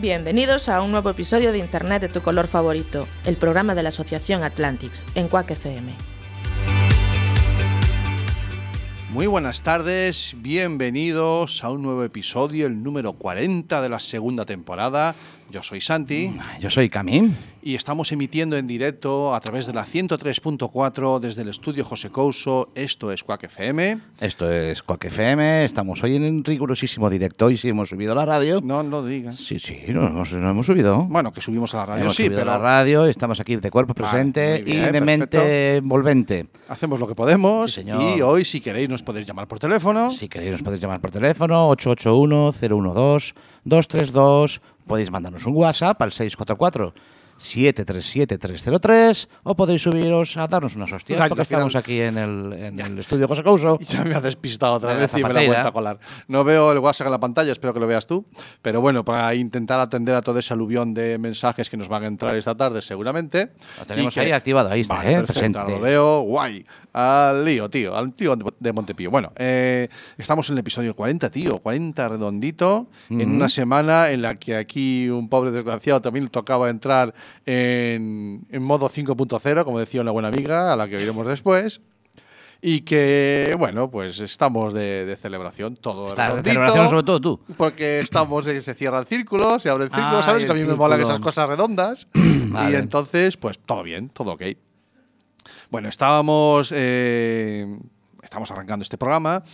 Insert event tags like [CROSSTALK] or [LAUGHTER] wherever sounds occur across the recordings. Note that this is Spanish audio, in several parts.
Bienvenidos a un nuevo episodio de Internet de tu color favorito, el programa de la Asociación Atlantics en Quack FM. Muy buenas tardes, bienvenidos a un nuevo episodio, el número 40 de la segunda temporada. Yo soy Santi Yo soy Camín. y estamos emitiendo en directo a través de la 103.4 desde el estudio José Couso. Esto es Quack FM. Esto es Quack FM. Estamos hoy en un rigurosísimo directo. Hoy sí hemos subido a la radio. No lo digas. Sí, sí, nos hemos, subido. Bueno, que subimos a la radio, hemos sí, subido pero a la radio. Estamos aquí de cuerpo presente bien, y de mente envolvente. hacemos lo que podemos. Sí, señor. y hoy, si queréis, nos podéis llamar por teléfono. Si queréis nos podéis llamar por teléfono 881-012-232. Podéis mandarnos un WhatsApp al 644. 737-303 o podéis subiros a darnos unas hostias porque estamos aquí en el, en el estudio José Couso. [LAUGHS] Ya me ha despistado otra vez y me la he vuelto a colar. No veo el WhatsApp en la pantalla, espero que lo veas tú. Pero bueno, para intentar atender a todo ese aluvión de mensajes que nos van a entrar esta tarde, seguramente. Lo tenemos que- ahí activado, ahí está, Vale, ¿eh? perfecto, presente. lo veo, guay. Al lío, tío, al tío de Montepío. Bueno, eh, estamos en el episodio 40, tío, 40 redondito, en Ujú. una semana en la que aquí un pobre desgraciado también tocaba entrar en, en modo 5.0, como decía una buena amiga, a la que oiremos después. Y que, bueno, pues estamos de, de celebración, todo Está de celebración sobre todo tú. Porque estamos, eh, se cierra el círculo, se abre el círculo, Ay, ¿sabes? Que a mí me molan esas cosas redondas. [CLEARS THROAT] Vale. Y entonces, pues todo bien, todo ok. Bueno, estábamos, eh, estamos arrancando este programa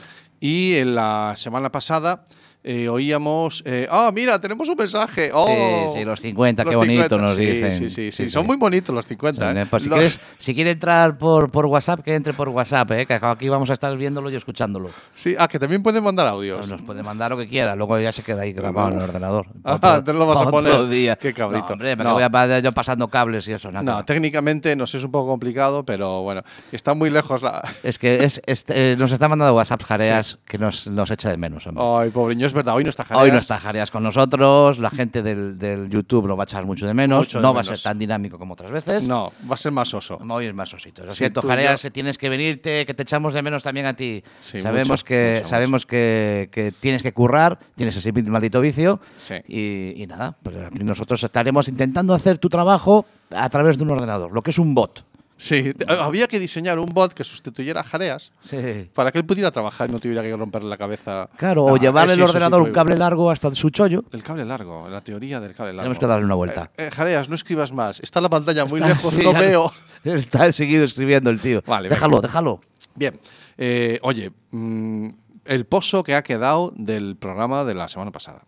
y en la semana pasada eh, oíamos, eh, ah, mira, tenemos un mensaje. Oh, Sí, sí, los 50, qué bonito 50. nos Sí, dicen. Sí, sí, sí, Sí, son muy bonitos los 50. Sí, ¿eh? pues si, Los- quieres- si quiere entrar por, por WhatsApp, que entre por WhatsApp, ¿eh? que aquí vamos a estar viéndolo y escuchándolo. Sí, ah, que también pueden mandar audios. Nos puede mandar lo que quiera, luego ya se queda ahí grabado en el ordenador. Ah, Otro- lo vas a poner. día. Qué cabrito. No, hombre, me No. voy a yo pasando cables y eso. No, No, técnicamente nos es un poco complicado, pero bueno, está muy lejos la... es que es, es- nos está mandando WhatsApp Jareas que nos, nos echa de menos. hombre. Ay, pobreño, es verdad, hoy no está Hoy Jareas. no está Jareas con nosotros, la gente del, del YouTube lo va a echar mucho de menos, Mucho de no va a ser tan dinámico como otras veces. No, va a ser más oso. Hoy es más osito. Lo Sí, siento, Jareas, yo- tienes que venirte, que te echamos de menos también a ti. Sí, sabemos mucho, que, mucho, sabemos que, que tienes que currar, tienes ese maldito vicio. Sí. Y, y nada, pues nosotros estaremos intentando hacer tu trabajo a través de un ordenador, lo que es un bot. Sí, te- había que diseñar un bot que sustituyera a Jareas Sí. para que él pudiera trabajar y no tuviera que romperle la cabeza. Claro, o llevarle el ordenador un cable largo hasta su chollo. El cable largo, la teoría del cable largo. Tenemos que darle una vuelta. Eh, eh, Jareas, no escribas más. Está la pantalla muy Está- lejos, sí, no veo. [LAUGHS] Está seguido escribiendo el tío. Vale, déjalo, venga. déjalo. Bien, eh, oye, mm, el pozo que ha quedado del programa de la semana pasada.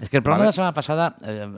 Es que el programa de la semana pasada, eh,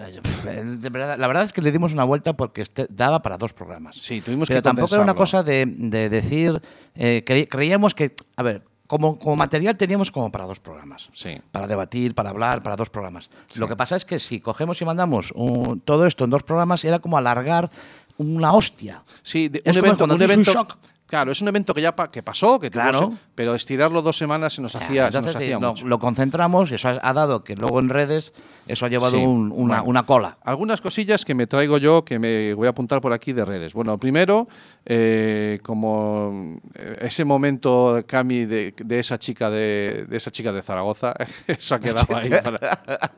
eh, de verdad- la verdad es que le dimos una vuelta porque este daba para dos programas. Sí, tuvimos Pero que tampoco era una cosa de, de decir, eh, cre- creíamos que, a ver, como, como material teníamos como para dos programas. Sí. Para debatir, para hablar, para dos programas. Sí. Lo que pasa es que si cogemos y mandamos un- todo esto en dos programas, era como alargar una hostia. Sí, de- un evento, un tienes un evento. shock. Claro, es un evento que ya pa- que pasó, que tuvo Claro. se- pero estirarlo dos semanas se nos hacía, se Entonces, nos hacía lo, mucho. lo concentramos y eso ha, ha dado que luego en redes eso ha llevado Sí, un- una, bueno. una cola. Algunas cosillas que me traigo yo que me voy a apuntar por aquí de redes. Bueno, primero, eh, como eh, ese momento, Cami, de, de esa chica de, de esa chica de Zaragoza, [LAUGHS] eso ha quedado ahí. [LAUGHS] para-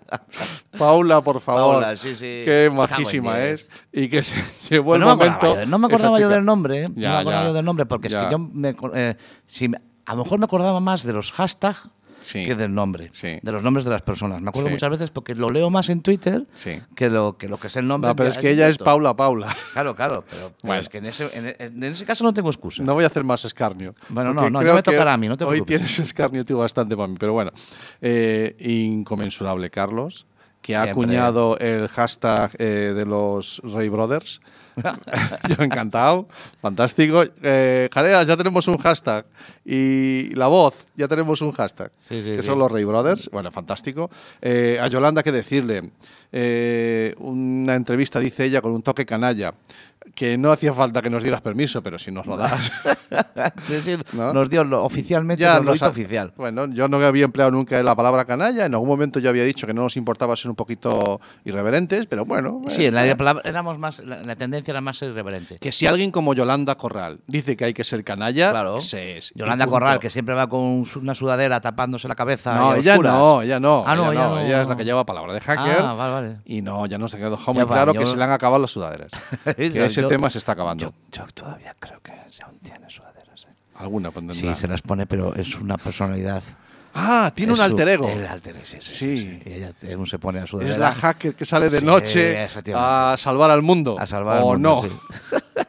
Paula, por favor. Paula, sí, sí. Qué majísima es. Y que se el Pues me momento. acordaba, no me acordaba yo del nombre, ¿eh? Ya, no me acordaba ya, yo del nombre, porque ya. es que yo me, eh, si me- a lo mejor me acordaba más de los hashtags Sí. que del nombre, Sí. de los nombres de las personas. Me acuerdo Sí. muchas veces porque lo leo más en Twitter que, lo, que lo que es el nombre. No, pero es que ella es. Paula Paula. Claro, claro, pero, pero Bueno. es que en ese, en, en ese caso no tengo excusa. No voy a hacer más escarnio. Bueno, no, no, creo me tocará a mí, no te Hoy preocupes. tienes escarnio tú bastante para mí, pero bueno. Eh, inconmensurable Carlos, que ha Siempre. acuñado el hashtag eh, de los Ray Brothers. [LAUGHS] Yo encantado, fantástico. Eh, Jareas, ya tenemos un hashtag. Y la voz, ya tenemos un hashtag. Sí, sí, que sí. son los Rey Brothers. Bueno, fantástico. Eh, a Yolanda, ¿qué decirle? Eh, una entrevista, dice ella, con un toque canalla. Que no hacía falta que nos dieras permiso, pero si nos lo das. [LAUGHS] Es decir, ¿No? nos dio lo- oficialmente, nos lo nos hizo ha- oficial. Bueno, yo no había empleado nunca la palabra canalla. En algún momento yo había dicho que no nos importaba ser un poquito irreverentes, pero bueno. Sí, eh, en la, palabra- éramos más, la, la tendencia era más irreverente. Que si alguien como Yolanda Corral dice que hay que ser canalla, Claro. ese es. Y Yolanda. Corral, que siempre va con una sudadera tapándose la cabeza. No, ella no, ella no. Ah, no, ella, ella no, no. ella es la que lleva palabra de hacker. Ah, vale, vale. Y no, ya no se quedó dejado Ya muy va, claro yo- que se le han acabado las sudaderas. [LAUGHS] que Yo- ese yo- tema se está acabando. Yo, yo todavía creo que se aún tiene sudaderas. ¿eh? Alguna pondrá. Sí, se las pone, pero es una personalidad. Ah, tiene es un alter ego. El alter ego, sí, sí. Sí. sí. Y ella aún se pone a sudadera. Es la hacker que sale de noche a salvar al mundo. A salvar al o mundo, no. [LAUGHS]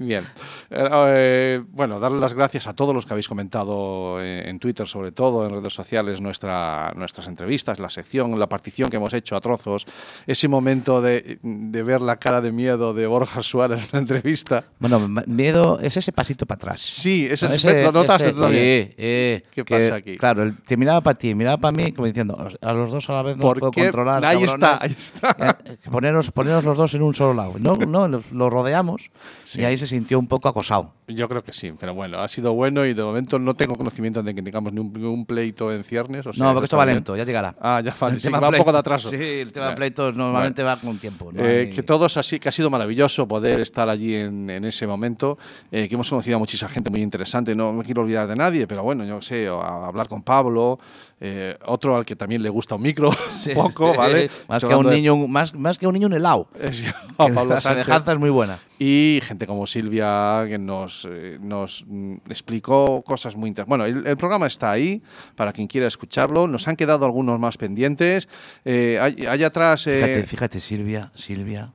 Bien. Eh, eh, bueno, darle las gracias a todos los que habéis comentado eh, en Twitter, sobre todo en redes sociales, nuestra, nuestras entrevistas, la sección, la partición que hemos hecho a trozos, ese momento de, de ver la cara de miedo de Borja Suárez en la entrevista. Bueno, miedo es ese pasito para atrás. Sí, ese, No, ese- lo notaste eh, eh, ¿Qué que, pasa aquí? Claro, él te miraba para ti, miraba para mí, como diciendo, "Os- a los dos a la vez no puedo controlar. ahí está, cabrones". ahí está. Eh, poneros, poneros los dos en un solo lado. No, no, los, los rodeamos Sí. y ahí se sintió un poco acosado. Yo creo que sí, pero bueno, ha sido bueno y de momento no tengo conocimiento de que tengamos ni un, un pleito en ciernes. O sea, no, porque esto va lento, ya llegará. Ah, ya va, El sí, va un plei- poco de atraso. Sí, el tema de Bueno. pleitos normalmente va con tiempo. ¿no? Eh, Hay- que todos así, que ha sido maravilloso poder estar allí en, en ese momento, eh, que hemos conocido a muchísima gente muy interesante, no me quiero olvidar de nadie, pero bueno, yo sé, hablar con Pablo, eh, otro al que también le gusta un micro, [LAUGHS] Sí, poco, ¿vale? Más que, a un de- niño, más, más que un niño un helado. [LAUGHS] Pablo la semejanza es muy buena. Y gente como Silvia que nos, eh, nos mm, explicó cosas muy interesantes. Bueno, el, el programa está ahí para quien quiera escucharlo. Nos han quedado algunos más pendientes. Eh, hay atrás eh, Fíjate, fíjate, Silvia, Silvia,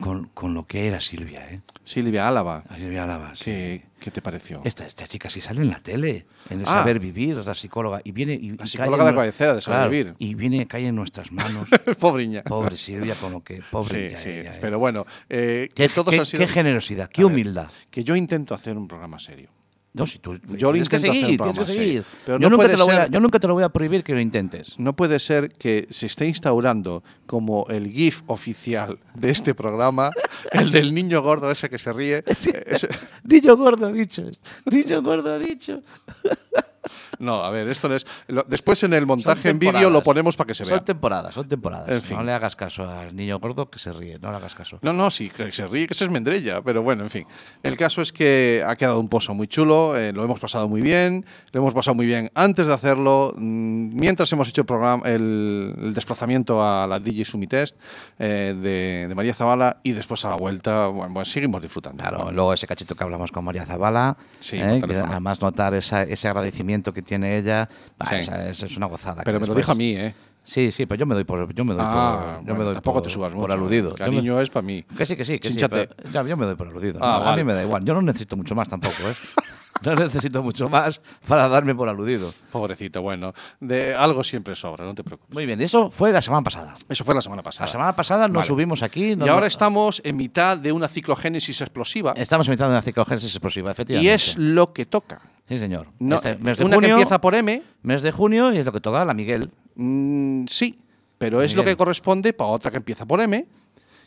con, con lo que era Silvia, ¿eh? Silvia Álava. A Silvia Álava, sí. ¿Qué, qué te pareció? Esta, esta chica sí sale en la tele, en el Ah. saber vivir, es la psicóloga. Y viene, y, La psicóloga de cabecera de Saber Claro, Vivir. Y viene, cae en nuestras manos. [LAUGHS] Pobre Silvia, con lo que. Pobre. Sí, sí, ella, ella. pero bueno, eh, Qué, que todos qué- han sido... qué generosidad, qué ver, humildad. que yo intento hacer un programa serio. No, si tú Yo lo tienes que seguir, programa tienes que pero yo, no nunca te lo voy a, ser- yo nunca te lo voy a prohibir que lo intentes. No puede ser que se esté instaurando como el GIF oficial de este programa, [LAUGHS] el del niño gordo ese que se ríe. Sí. Ese- [LAUGHS] Niño gordo ha dicho. Niño gordo ha dicho. [LAUGHS] No, a ver, esto no es. lo- después en el montaje en vídeo lo ponemos para que se vea. Son temporadas, son temporadas. En fin. No le hagas caso al niño gordo que se ríe, no le hagas caso. No, no, sí, que se ríe, que se es mendrella, pero bueno, en fin. El caso es que ha quedado un pozo muy chulo, eh, lo hemos pasado muy bien, lo hemos pasado muy bien antes de hacerlo, mm, mientras hemos hecho el programa, el, el desplazamiento a la DJ Sumitest eh, de, de María Zavala y después a la vuelta, bueno, pues seguimos disfrutando. Claro, luego ese cachito que hablamos con María Zavala, Sí, ¿eh? que además notar esa- ese agradecimiento que tiene ella, bah, Sí. esa- esa es una gozada. Pero me lo después- dijo a mí, ¿eh? Sí, sí, pero yo me doy por, yo me doy Ah, por, yo bueno, me doy tampoco por, te subas por mucho. aludido. El Yo me- cariño es para mí. Que sí, que sí, que sí. Pero- ya, yo me doy por aludido. Ah, No, A vale. mí me da igual. Yo no necesito mucho más tampoco, ¿eh? [LAUGHS] No necesito mucho más para darme por aludido. Pobrecito, bueno, de algo siempre sobra, no te preocupes. Muy bien, eso fue la semana pasada. Eso fue la semana pasada. La semana pasada nos Vale. subimos aquí. y nos- ahora estamos en mitad de una ciclogénesis explosiva Estamos invitando una ciclogénesis explosiva, efectivamente. y es lo que toca. Sí, señor. No, Este mes de una que empieza por M, Mes de junio y es lo que toca la Miguel. mm, sí, pero es lo que corresponde para otra que empieza por M,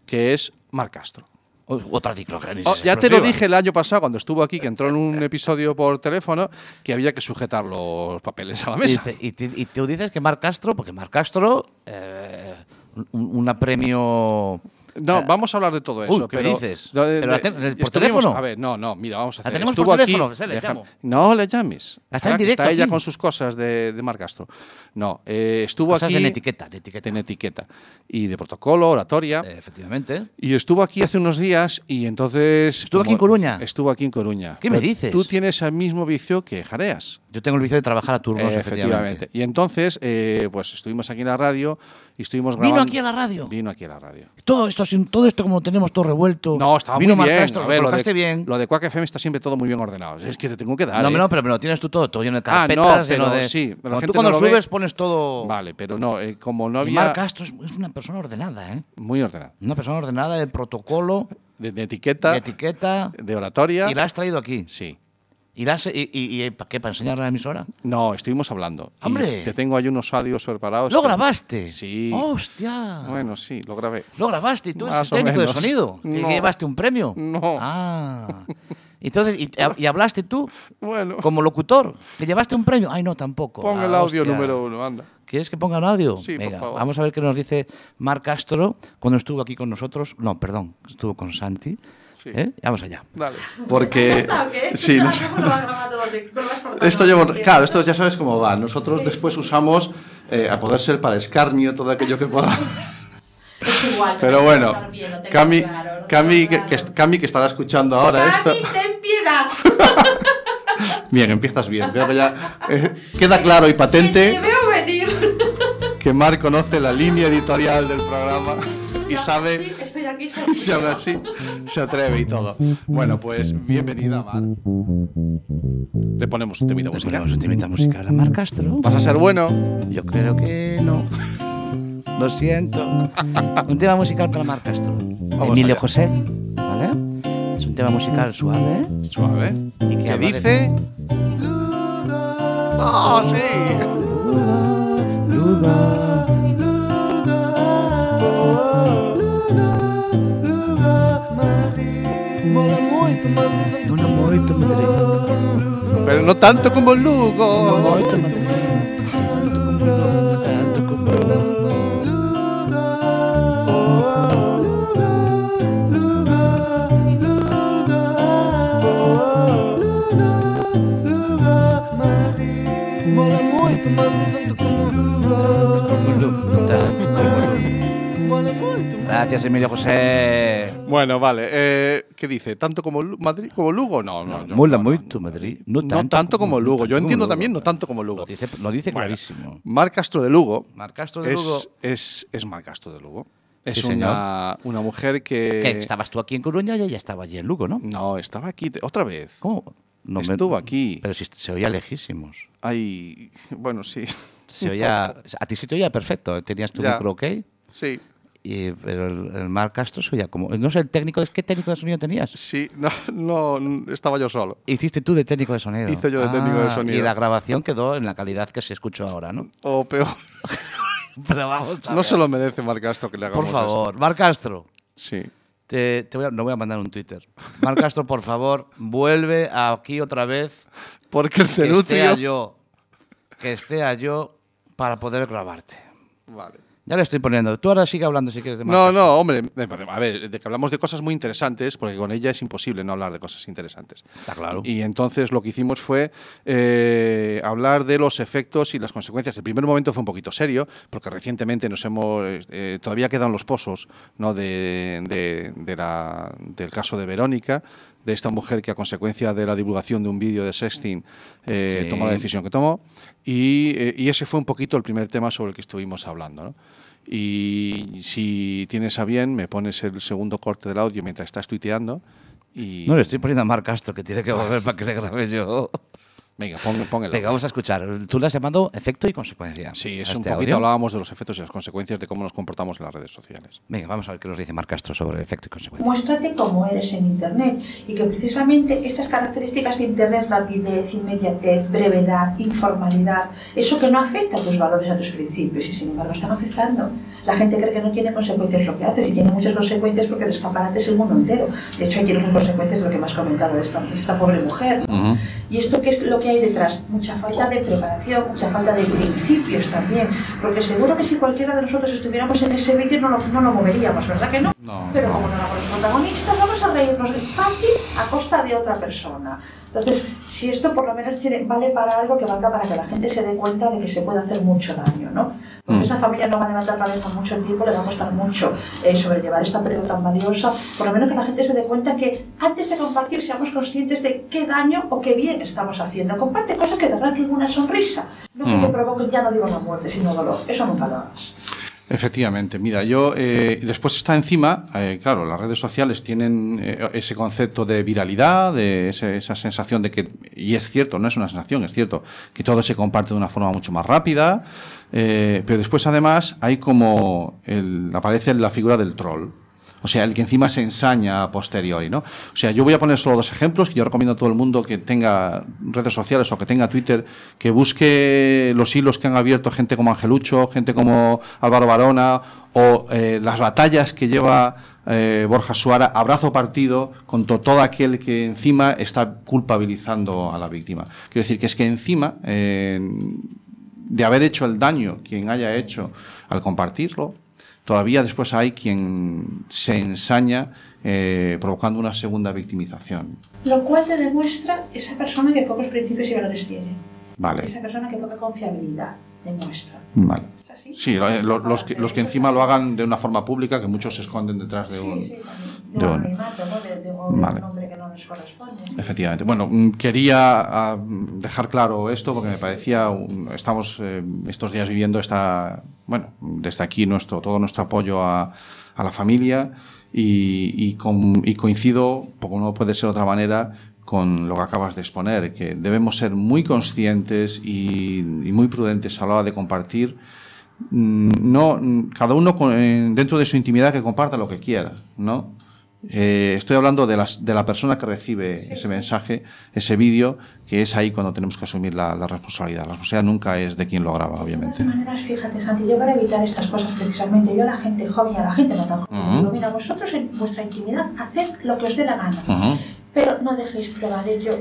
que es Mar Castro. Otra ciclogénesis. Oh, ya te lo dije el año pasado cuando estuvo aquí, que entró en un episodio por teléfono, que había que sujetar los papeles a la Y, mesa. te- y te- y tú dices que Mar Castro, porque Mar Castro, eh, un, una premio. No, vamos a hablar de todo eso. uy, ¿qué pero, dices? No, de- ¿Pero la ten- por teléfono? A ver, no, no, mira, vamos a ¿La hacer. tenemos por Estuvo teléfono? aquí. Se le déjame- llamo. no le llames. Está en Ahora que directo Está ella aquí. con sus cosas de, de Mar Castro. No, eh, estuvo Cosas aquí. en etiqueta, de etiqueta. en etiqueta. Y de protocolo, oratoria. Eh, efectivamente. Y estuvo aquí hace unos días y entonces... ¿Estuvo aquí en Coruña? Estuvo aquí en Coruña. ¿Qué me dices? Tú tienes el mismo vicio que Jareas. Yo tengo el vicio de trabajar a turnos, efectivamente. Y entonces, eh, pues estuvimos aquí en la radio y estuvimos ¿Vino aquí a la radio? Vino aquí a la radio. Todo esto, sin- todo esto como lo tenemos todo revuelto. No, estaba Vino muy bien. A lo ver, lo colocaste de, bien. lo de Quack FM está siempre todo muy bien ordenado. Es que te tengo que dar. no, ¿eh? no, pero me lo tienes tú todo, todo lleno de Ah, no, carpetas, lleno pero de... sí, pero la Cuando gente tú cuando no lo ve. subes pones todo... Vale, pero no, eh, como no había... Mar Castro es, es una persona ordenada, ¿eh? Muy ordenado. Una persona ordenada de protocolo. de, de etiqueta, de etiqueta de oratoria. y la has traído aquí. Sí. ¿Y, la has- y, y- y- ¿para qué? ¿Para enseñarle a la emisora? No, estuvimos hablando. Y ¡Hombre! Te tengo ahí unos audios preparados. ¿Lo que- grabaste? Sí. ¡Hostia! Bueno, sí, lo grabé. ¿Lo grabaste y tú eres técnico de menos. sonido? ¿Y No. llevaste un premio? No. Ah. Entonces, ¿y, y hablaste tú Bueno, como locutor? ¿Que llevaste un premio? Ay, no, tampoco. pon Ah, el audio hostia. número uno, anda. ¿Quieres que ponga el audio? Sí, por Venga, favor. vamos a ver qué nos dice Marc Castro cuando estuvo aquí con nosotros. No, perdón, estuvo con Santi. Sí. ¿Eh? Vamos allá. Dale. Porque. [LAUGHS] Sí, no sé. Esto Esto llevo, claro, esto ya sabes cómo va. Nosotros después usamos, eh, a poder ser para escarnio, todo aquello que pueda. Es igual. Pero bueno, Bien, Cami, claro, Cami, que, que. Cami, que estará escuchando ahora esto. Cami, ten piedad. [LAUGHS] Bien, empiezas bien. Veo que ya, eh, queda claro y Que te patente veo venir. que Mar conoce la línea editorial del programa y sabe estoy aquí [LAUGHS] si aún así se atreve y todo. Bueno, pues bienvenida, Mar. Le ponemos un temita musical. ponemos un temita musical a Marc Castro. ¿Vas a ser bueno? Yo creo que no. Lo siento. Un tema musical para Marc Castro. Emilio allá. José, ¿vale? Es un tema musical suave. Suave. Y que ¿Qué habla de- dice? ¡Oh, sí! Mola moito Madrid. Pero no tanto como Lugo. Moito Madrid. Tanto Gracias, Emilio José. Bueno, vale. eh, ¿Qué dice? ¿Tanto como Lu- Madrid como Lugo? No, no. yo- Mola no, no, moito Madrid. No No tanto, tanto como Lugo. Yo tanto entiendo como también Lugo. no tanto como Lugo. Lo dice, lo dice Bueno. clarísimo. Mar Castro de Lugo Marc Castro de es, Lugo. es, es Mar Castro de Lugo. Es Sí, una, una mujer que... Que estabas tú aquí en Coruña y ella estaba allí en Lugo, ¿no? No, estaba aquí otra vez. ¿Cómo? No me- Estuvo aquí. Pero si se oía lejísimos. Ay, [LAUGHS] bueno, sí. Se oía, a ti sí te oía perfecto. Tenías tu Ya. micro ok. Sí, y- pero el, el Marc Castro se oía como. No sé, el técnico. ¿Qué técnico de sonido tenías? sí. No, no, estaba yo solo. Hiciste tú de técnico de sonido. Hice yo de técnico de Ah, sonido. Y la grabación quedó en la calidad que se escuchó ahora, ¿no? O peor. [LAUGHS] Pero vamos a No se lo merece Mar Castro que le hagamos Por favor, Marc Castro. esto. Sí. Te, te voy a, no voy a mandar un Twitter. Marc Castro, por favor, vuelve aquí otra vez. Porque el Que esté yo. Que esté yo para poder grabarte. Vale. Ya le estoy poniendo. Tú ahora sigue hablando si quieres de Marc No, no, hombre, a ver, de que hablamos de cosas muy interesantes, porque con ella es imposible no hablar de cosas interesantes. Está claro. Y entonces lo que hicimos fue eh, hablar de los efectos y las consecuencias. El primer momento fue un poquito serio, porque recientemente nos hemos, eh, todavía quedan los pozos ¿no? de, de- de la- del caso de Verónica, de esta mujer que a consecuencia de la divulgación de un vídeo de sexting eh, Sí. tomó la decisión que tomó. Y, eh, y ese fue un poquito el primer tema sobre el que estuvimos hablando. ¿no? Y si tienes a bien, me pones el segundo corte del audio mientras estás tuiteando. Y... No le estoy poniendo a Marc Castro que tiene que volver para que le grabe yo. Venga, el [LAUGHS] Venga, vamos a escuchar. Tú le has llamado efecto y consecuencia. Sí, es a un este poquito audio. hablábamos de los efectos y las consecuencias de cómo nos comportamos en las redes sociales. Venga, vamos a ver qué nos dice Marc Castro sobre el efecto y consecuencia. Muéstrate cómo eres en Internet y que precisamente estas características de Internet, rapidez, inmediatez, brevedad, informalidad, eso que no afecta a tus valores, a tus principios y sin embargo están afectando. La gente cree que no tiene consecuencias lo que haces y tiene muchas consecuencias porque el escaparate es el mundo entero. De hecho, aquí las consecuencias de lo que me has comentado de esta, pobre mujer. ¿Y esto qué es lo que hay detrás? Mucha falta de preparación, mucha falta de principios también, porque seguro que si cualquiera de nosotros estuviéramos en ese vídeo no lo, no lo moveríamos, ¿verdad que no? No. Pero como no los protagonistas, vamos a reírnos fácil a costa de otra persona. Entonces, si esto por lo menos tiene- vale para algo que valga para que la gente se dé cuenta de que se puede hacer mucho daño, ¿no? Porque Mm. esa familia no va a levantar cabeza mucho tiempo, le va a costar mucho eh, sobrellevar esta pérdida tan valiosa. Por lo menos que la gente se dé cuenta que antes de compartir seamos conscientes de qué daño o qué bien estamos haciendo. Comparte cosas que te arranquen una sonrisa, no que Mm. te provoquen, ya no digo la muerte, sino dolor. Eso nunca lo hagas. Efectivamente, mira, yo eh, después está encima, eh, claro, las redes sociales tienen eh, ese concepto de viralidad, de ese- esa sensación de que, y es cierto, no es una sensación, es cierto, que todo se comparte de una forma mucho más rápida, eh, pero después además hay como, el, aparece la figura del troll, O sea, el que encima se ensaña a posteriori, ¿no? O sea, yo voy a poner solo dos ejemplos que yo recomiendo a todo el mundo que tenga redes sociales o que tenga Twitter, que busque los hilos que han abierto gente como Angelucho, gente como Álvaro Barona o eh, las batallas que lleva eh, Borja Suara, abrazo partido contra todo aquel que encima está culpabilizando a la víctima. Quiero decir que es que encima eh, de haber hecho el daño quien haya hecho al compartirlo, todavía después hay quien se ensaña eh, provocando una segunda victimización. Lo cual te demuestra esa persona que pocos principios y valores tiene. Vale, Esa persona que poca confiabilidad demuestra. vale. Sí, lo- lo- los, que, los que encima lo hagan de una forma pública, que muchos se esconden detrás de un... Sí, sí, de De un un- anonimato, ¿no? De, de- de Vale. Un nombre que no les corresponde. Efectivamente. Bueno, mm, quería ah, dejar claro esto porque me parecía, un- estamos eh, estos días viviendo esta, bueno, desde aquí nuestro todo nuestro apoyo a, la familia y, y y coincido, como no puede ser de otra manera, con lo que acabas de exponer, que debemos ser muy conscientes y, y muy prudentes a la hora de compartir. Mm, No, mm, cada uno eh, dentro de su intimidad que comparta lo que quiera, ¿no? Eh, estoy hablando de, las, de la persona que recibe ese mensaje, ese vídeo, que es ahí cuando tenemos que asumir la, la responsabilidad. La responsabilidad nunca es de quien lo graba, De obviamente. todas maneras, fíjate, Santi, yo para evitar estas cosas precisamente, yo a la gente joven y a la gente no tan joven, digo, mira, vosotros en vuestra intimidad haced lo que os dé la gana, pero no dejéis prueba de ello,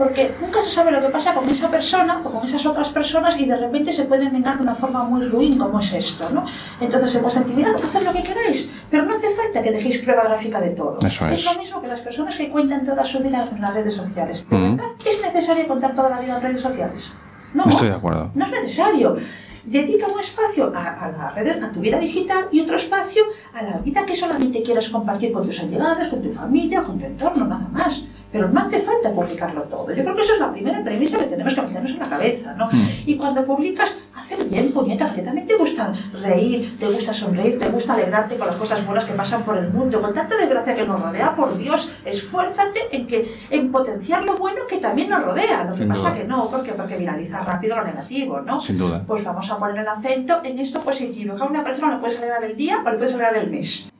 porque nunca se sabe lo que pasa con esa persona o con esas otras personas y de repente se pueden vengar de una forma muy ruin como es esto, ¿no? Entonces, en vuestra intimidad, haced lo que queráis, pero no hace falta que dejéis prueba gráfica de todo. Eso es. lo mismo que las personas que cuentan toda su vida en las redes sociales. ¿De verdad es necesario contar toda la vida en redes sociales? No. Estoy de acuerdo. No es necesario. Dedica un espacio a, a la red, a tu vida digital y otro espacio a la vida que solamente quieras compartir con tus allegados, con tu familia, con tu entorno, nada más. Pero no hace falta publicarlo todo. Yo creo que eso es la primera premisa que tenemos que meternos en la cabeza, ¿no? Mm. Y cuando publicas, hacer bien, puñetas, que también te gusta reír, te gusta sonreír, te gusta alegrarte con las cosas buenas que pasan por el mundo, con tanta desgracia que nos rodea, por Dios, esfuérzate en que en potenciar lo bueno que también nos rodea. Lo que Sin pasa duda. que no, porque, porque viraliza rápido lo negativo, ¿no? Sin duda. Pues vamos a poner el acento en esto positivo, que a una persona le puede alegrar el día o le puede alegrar el mes.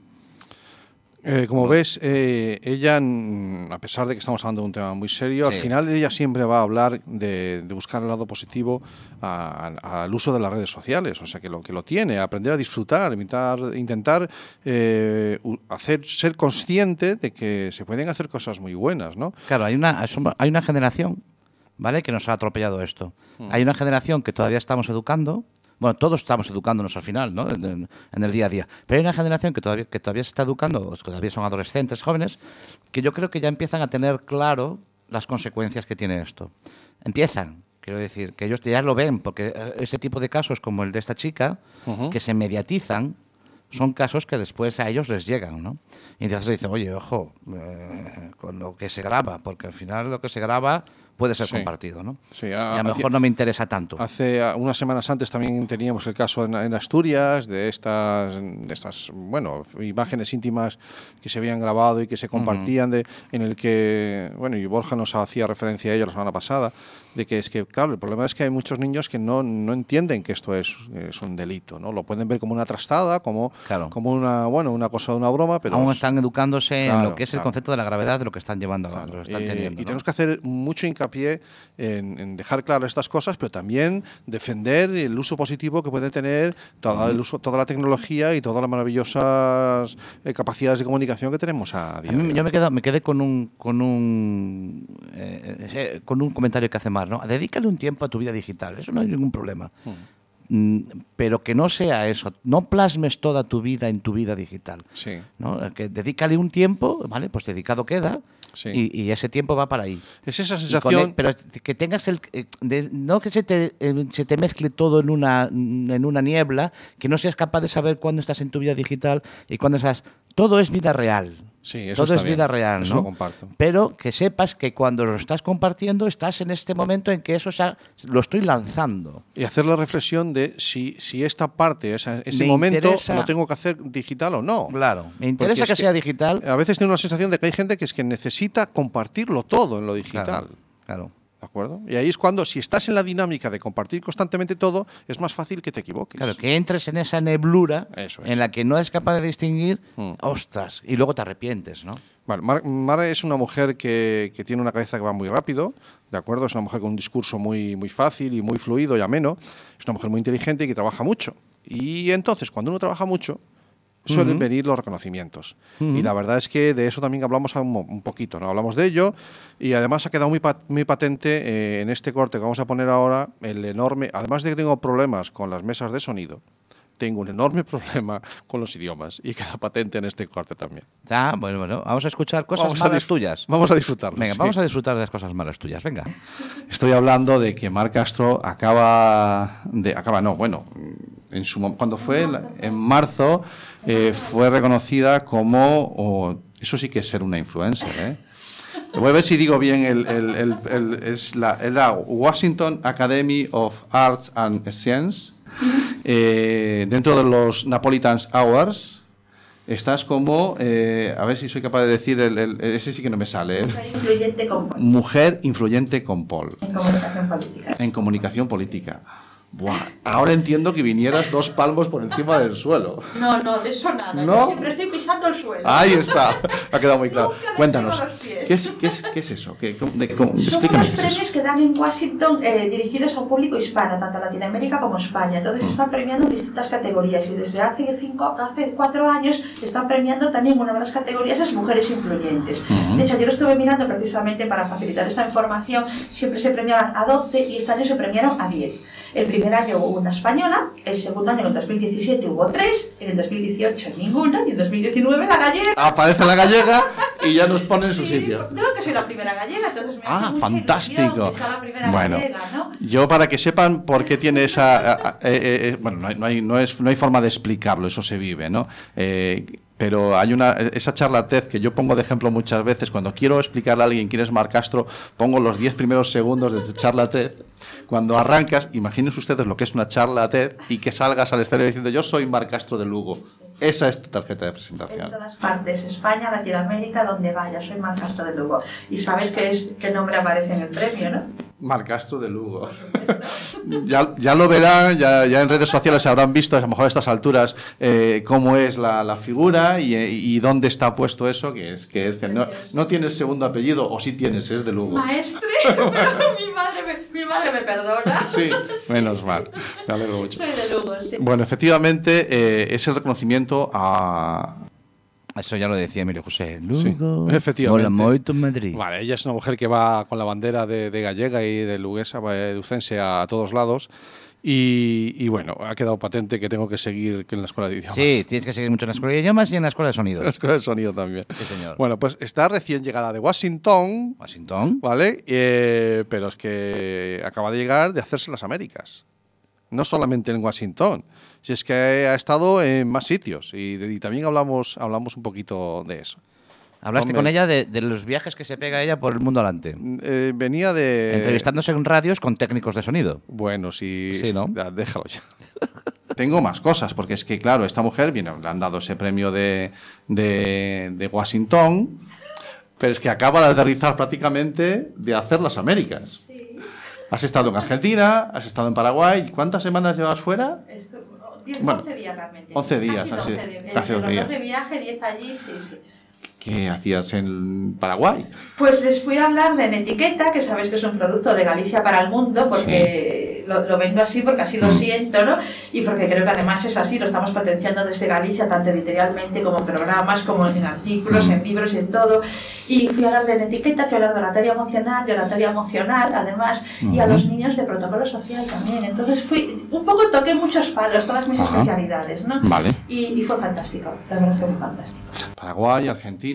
Eh, como ves, eh, ella, mm, a pesar de que estamos hablando de un tema muy serio, al final ella siempre va a hablar de, de buscar el lado positivo al uso de las redes sociales, o sea, que lo que lo tiene, aprender a disfrutar, intentar, intentar eh, hacer, ser consciente de que se pueden hacer cosas muy buenas, ¿no? Claro, hay una, hay una generación, ¿vale? Que nos ha atropellado esto. Mm. Hay una generación que todavía estamos educando. Bueno, todos estamos educándonos al final, ¿no? En, en- en el día a día. Pero hay una generación que todavía, que todavía se está educando, que todavía son adolescentes, jóvenes, que yo creo que ya empiezan a tener claro las consecuencias que tiene esto. Empiezan, quiero decir, que ellos ya lo ven, porque eh, ese tipo de casos como el de esta chica, Ujú. que se mediatizan, son casos que después a ellos les llegan, ¿no? Y entonces dicen, oye, ojo, eh, con lo que se graba, porque al final lo que se graba puede ser Sí. compartido, ¿no? Sí, y a- a lo mejor no me interesa tanto. Hace unas semanas antes también teníamos el caso en, en Asturias de estas, de estas, bueno, imágenes íntimas que se habían grabado y que se compartían, de, en el que, bueno, y Borja nos hacía referencia a ello la semana pasada, de que es que, claro, el problema es que hay muchos niños que no, no entienden que esto es, es un delito, ¿no? Lo pueden ver como una trastada, como, Claro. como una, bueno, una cosa una broma, pero... Aún es- están educándose en Claro, lo que es el claro. concepto de la gravedad de lo que están llevando, a lo que están eh, teniendo. y ¿no? tenemos que hacer mucho hincapié en, en dejar claras estas cosas, pero también defender el uso positivo que puede tener toda, el uso, toda la tecnología y todas las maravillosas eh, capacidades de comunicación que tenemos a A día mí de me- hoy. yo me, quedo, me quedé con un con un eh, con un comentario que hace Mar, ¿no? Dedícale un tiempo a tu vida digital, eso no hay ningún problema. Mm, pero que no sea eso, no plasmes toda tu vida en tu vida digital. Sí, ¿no? Que dedícale un tiempo, ¿vale? Pues dedicado queda Sí. y, y ese tiempo va para ahí. es esa sensación... el- pero que tengas el eh, de- no que se te, eh, se te mezcle todo en una en una niebla, que no seas capaz de saber cuándo estás en tu vida digital y cuándo estás todo es vida real. Sí, eso todo es bien. vida real, Eso ¿no? lo comparto. Pero que sepas que cuando lo estás compartiendo estás en este momento en que eso se ha- lo estoy lanzando. Y hacer la reflexión de si, si esta parte, esa- ese Me momento, interesa- lo tengo que hacer digital o no. Claro, me interesa es que, que- sea digital. A veces tengo una sensación de que hay gente que es que necesita compartirlo todo en lo digital. Claro, claro. ¿De acuerdo? Y ahí es cuando, si estás en la dinámica de compartir constantemente todo, es más fácil que te equivoques. Claro, que entres en esa neblura Eso es. en la que no eres capaz de distinguir, Mm. ostras, y luego te arrepientes, ¿no? Mar- Mara es una mujer que, que tiene una cabeza que va muy rápido, ¿de acuerdo? Es una mujer con un discurso muy, muy fácil y muy fluido y ameno. Es una mujer muy inteligente y que trabaja mucho. Y entonces, cuando uno trabaja mucho, suelen Ujú. venir los reconocimientos. Y la verdad es que de eso también hablamos un, poquito, ¿no? Hablamos de ello y además ha quedado muy, pa- muy patente eh, en este corte que vamos a poner ahora el enorme, además de que tengo problemas con las mesas de sonido, tengo un enorme [LAUGHS] problema con los idiomas y queda patente en este corte también. Ah, bueno, bueno, vamos a escuchar cosas Vamos malas tuyas. Vamos a disfrutarlo. Venga, sí. vamos a disfrutar de las cosas malas tuyas, venga. Estoy hablando de que Mar Castro acaba de acaba no, bueno, en su cuando fue en, marzo eh, fue reconocida como o- eso sí que es ser una influencer, ¿eh? [LAUGHS] Voy a ver si digo bien el, el- el- es la, la Washington Academy of Arts and Science eh, dentro de los Napolitans Hours estás como eh, a ver si soy capaz de decir el, el- ese sí que no me sale ¿eh? Mujer influyente con pol- mujer influyente con Paul en comunicación política. en comunicación política. Buah, ahora entiendo que vinieras dos palmos por encima del suelo. No, no, de eso nada. ¿No? Yo siempre estoy pisando el suelo. Ahí está, ha quedado muy claro. Nunca Cuéntanos, los pies. ¿qué es, qué es, qué es eso? ¿Qué, cómo- de- cómo- Son explícame unos qué es eso. premios que dan en Washington eh, dirigidos a un público hispano, tanto Latinoamérica como España. Entonces están premiando en distintas categorías y desde hace cinco, hace cuatro años están premiando también una de las categorías es mujeres influyentes. Ujú. De hecho, yo lo estuve mirando precisamente para facilitar esta información. Siempre se premiaban a 12 y este año se premiaron a 10. El primer año hubo una española, el segundo año en el 2017 hubo tres, en el 2018 ninguna y en 2019 la gallega. Aparece la gallega y ya nos pone en su Sí, sitio. Digo que soy la primera gallega, entonces me Ah, hace fantástico. la Bueno. gallega, ¿no? Yo para que sepan por qué tiene esa... eh, eh, eh, bueno, no hay, no, hay, no, es, no hay forma de explicarlo, eso se vive, ¿no? Eh, pero hay una esa charla TED que yo pongo de ejemplo muchas veces cuando quiero explicarle a alguien quién es Mar Castro, pongo los 10 primeros segundos de tu charla TED. Cuando arrancas, imagínense ustedes lo que es una charla TED y que salgas al exterior diciendo yo soy Mar Castro de Lugo. Esa es tu tarjeta de En presentación. todas partes, España, Latinoamérica, donde vaya, soy Marcastro de Lugo. Y sabes qué, es, qué nombre aparece en el premio, ¿no? Mar Castro de Lugo. [LAUGHS] Ya, ya lo verán, ya, ya en redes sociales habrán visto a lo mejor a estas alturas eh, cómo es la, la figura y, y dónde está puesto eso, que es que, es que no, no tienes segundo apellido, o sí tienes, es de Lugo. Maestre, [LAUGHS] [LAUGHS] mi, madre me, mi madre me perdona. Sí, menos mal, me alegro mucho. Soy de Lugo, sí. Bueno, efectivamente eh, es el reconocimiento a... Eso ya lo decía Emilio José. Sí, Lugo, efectivamente. moito en Madrid. Vale, ella es una mujer que va con la bandera de, de gallega y de luguesa, de lucense a, todos lados. Y, y bueno, ha quedado patente que tengo que seguir en la escuela de idiomas. Sí, tienes que seguir mucho en la escuela de idiomas y en la escuela de sonido. [LAUGHS] En la escuela de sonido también. Sí, señor. Bueno, pues está recién llegada de Washington, Washington. ¿vale? Eh, pero es que acaba de llegar de hacerse las Américas. No solamente en Washington, si es que ha estado en más sitios y, y también hablamos, hablamos un poquito de eso. Hablaste Hombre. con ella de, de los viajes que se pega ella por el mundo adelante. Eh, venía de... Entrevistándose en radios con técnicos de sonido. Bueno, sí, Sí, ¿no? ya, déjalo ya. [LAUGHS] Tengo más cosas, porque es que, claro, esta mujer, viene, le han dado ese premio de, de, de Washington, pero es que acaba de aterrizar prácticamente de hacer las Américas. Has estado en Argentina, has estado en Paraguay. ¿Cuántas semanas llevas fuera? Esto, 10, Bueno, 11 días realmente. 11 días, así, 12 de, casi entre 12 días. los 12 viaje, 10 allí, sí, sí. ¿Qué hacías en Paraguay? Pues les fui a hablar de Netiqueta, que sabéis que es un producto de Galicia para el mundo, porque lo, lo vendo así, porque así lo Mm. siento, ¿no? Y porque creo que además es así, lo estamos potenciando desde Galicia, tanto editorialmente como en programas, como en artículos, Mm. en libros en todo. Y fui a hablar de Netiqueta, fui a hablar de oratoria emocional, de oratoria emocional, además, y a los niños de protocolo social también. Entonces fui, un poco toqué muchos palos, todas mis Ajá. especialidades, ¿no? Vale. Y, y fue fantástico, la verdad que fue fantástico. Paraguay, Argentina.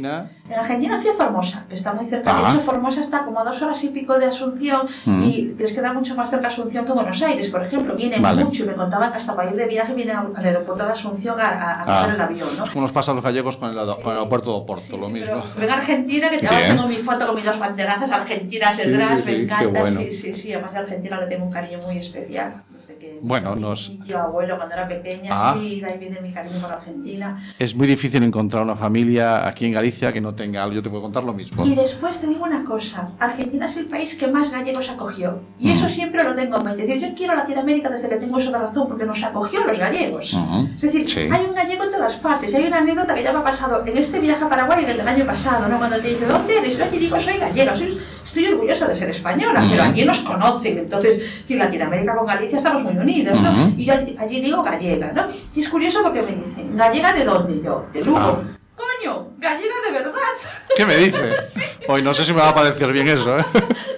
En Argentina fui a Formosa, que está muy cerca. Ah. De hecho, Formosa está como a dos horas y pico de Asunción Mm. y les queda mucho más cerca Asunción que Buenos Aires, por ejemplo. Vienen Vale. mucho y me contaban que hasta para ir de viaje vienen al aeropuerto de Asunción a, a, a Ah. el avión, ¿no? ¿Cómo nos pasa a los gallegos con el, con el aeropuerto de Oporto? Sí, lo sí, mismo. ven a Argentina, que ahora tengo mi foto con mis dos banderazas argentinas sí, me encanta. bueno. Sí, sí, sí. Además de Argentina le tengo un cariño muy especial. Que Bueno, nos- tío abuelo cuando era pequeña, Ah. sí, de ahí viene mi cariño por Argentina. Es muy difícil encontrar una familia aquí en Galicia que no tenga algo. Yo te puedo contar lo mismo. Y después te digo una cosa, Argentina es el país que más gallegos acogió. Y eso Mm. siempre lo tengo en mente. Es decir, yo quiero Latinoamérica desde que tengo esa razón, porque nos acogió a los gallegos. Ujú, Es decir, sí. hay un gallego en todas partes. Y hay una anécdota que ya me ha pasado en este viaje a Paraguay, en el del año pasado, ¿no? Cuando te dice, ¿dónde eres? Yo aquí digo, soy gallega, soy- estoy orgullosa de ser española, pero allí nos conocen. Entonces, es decir, Latinoamérica con Galicia estamos muy unidos, ¿no? Y yo allí, digo gallega, ¿no? Y es curioso porque me dicen, ¿gallega de dónde? Yo, de Lugo. Ah. Coño, de verdad. ¿Qué me dices? [LAUGHS] Hoy no sé si me va a parecer bien eso, ¿eh? [LAUGHS]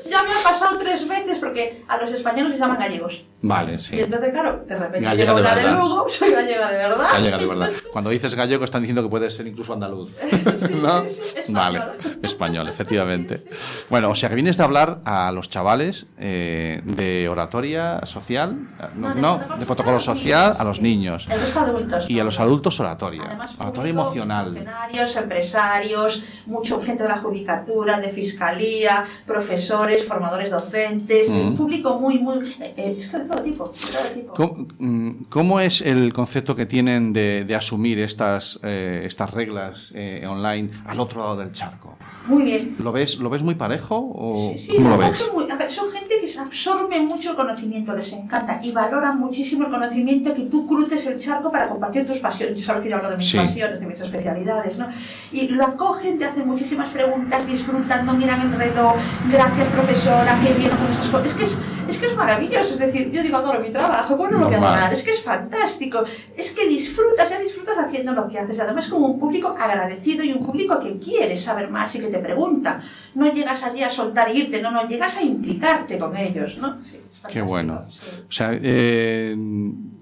Ya me ha pasado tres veces porque a los españoles les llaman gallegos. Vale, Y sí. entonces, claro, de repente Gallega llego de la de verdad. Lugo, [LAUGHS] soy gallega de verdad. Gallega, de verdad. Cuando dices gallego están diciendo que puede ser incluso andaluz. Sí, ¿No? sí, sí, español. Vale, español, efectivamente. Bueno, o sea que vienes de hablar a los chavales eh, de oratoria social, no, no, de protocolo social a los niños El resto de adultos. y a los adultos oratoria, Además, oratoria emocional. Empresarios, mucho gente de la judicatura, de fiscalía, profesores, formadores docentes, Mm. público muy, muy. eh, eh, es que de todo tipo. De todo tipo. ¿Cómo, mm, cómo es el concepto que tienen de, de asumir estas, eh, estas reglas eh, online al otro lado del charco? Muy bien. ¿Lo ves, ¿Lo ves muy parejo o Sí, sí, cómo lo ves? muy- a ver, son gente se absorbe mucho el conocimiento, les encanta y valoran muchísimo el conocimiento que tú cruces el charco para compartir tus pasiones. Yo sabes que yo hablo de mis Sí. pasiones, de mis especialidades, ¿no? Y lo acogen, te hacen muchísimas preguntas, disfrutan, no miran el reloj, gracias profesora, qué bien con esas cosas. Es que es, es que es maravilloso, es decir, yo digo, adoro mi trabajo, ¿cómo no lo voy a adorar? Es que es fantástico, es que disfrutas, ya disfrutas haciendo lo que haces, además como un público agradecido y un público que quiere saber más y que te pregunta. No llegas allí a soltar e irte, no, no, llegas a implicarte con ellos, ¿no? Sí, Qué bueno. sí. O sea, eh,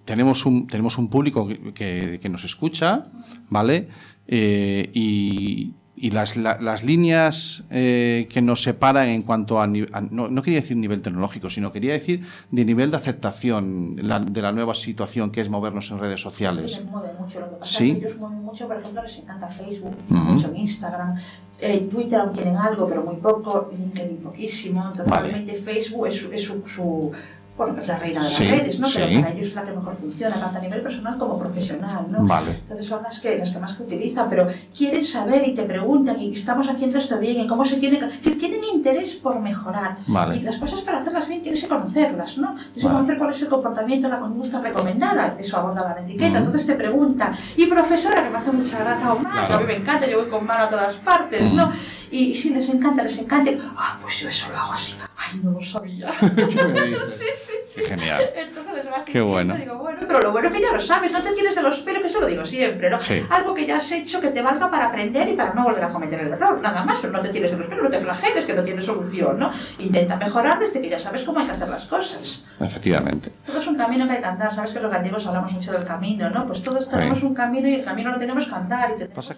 tenemos, un, tenemos un público que, que- que nos escucha, ¿vale? Eh, y, y las, la- las líneas eh, que nos separan en cuanto a, a- no, no quería decir nivel tecnológico, sino quería decir de nivel de aceptación la- de la nueva situación que es movernos en redes sociales. Ellos mueven mucho, lo que pasa Sí. es que ellos mueven mucho, por ejemplo, les encanta Facebook, mucho Instagram, eh, Twitter aún tienen algo, pero muy poco, LinkedIn poquísimo, entonces Vale. realmente Facebook es su, es su, su- bueno, es la reina de las Sí, redes, ¿no? Pero sí. para ellos es la que mejor funciona, tanto a nivel personal como profesional, ¿no? Vale. Entonces son las que, las que más que utilizan, pero quieren saber y te preguntan, y estamos haciendo esto bien, y cómo se tiene que... Decir, tienen interés por mejorar. Vale. Y las cosas para hacerlas bien tienes que conocerlas, ¿no? Tienes que conocer cuál es el comportamiento, la conducta recomendada. Eso aborda la etiqueta. Entonces te pregunta, y profesora, que me hace mucha gracia, o Mara, Claro. a mí me encanta, yo voy con Mara a todas partes. ¿no? Y, y si les encanta, les encanta. Ah, pues yo eso lo hago así. Ay, no lo sabía. [LAUGHS] ¿Qué me [LAUGHS] dices? Qué Genial. Entonces vas Qué bueno. digo, bueno, pero lo bueno es que ya lo sabes, no te tires de los pelos, que eso lo digo siempre, ¿no? Sí. Algo que ya has hecho que te valga para aprender y para no volver a cometer el error, nada más, pero no te tires de los pelos, no te flageles, que no tiene solución, ¿no? Intenta mejorar desde que ya sabes cómo hay que hacer las cosas. Efectivamente. Todo es un camino que hay que andar, sabes que los gallegos hablamos mucho del camino, ¿no? Pues todos tenemos un camino y el camino lo tenemos que andar y tenemos... Pasa-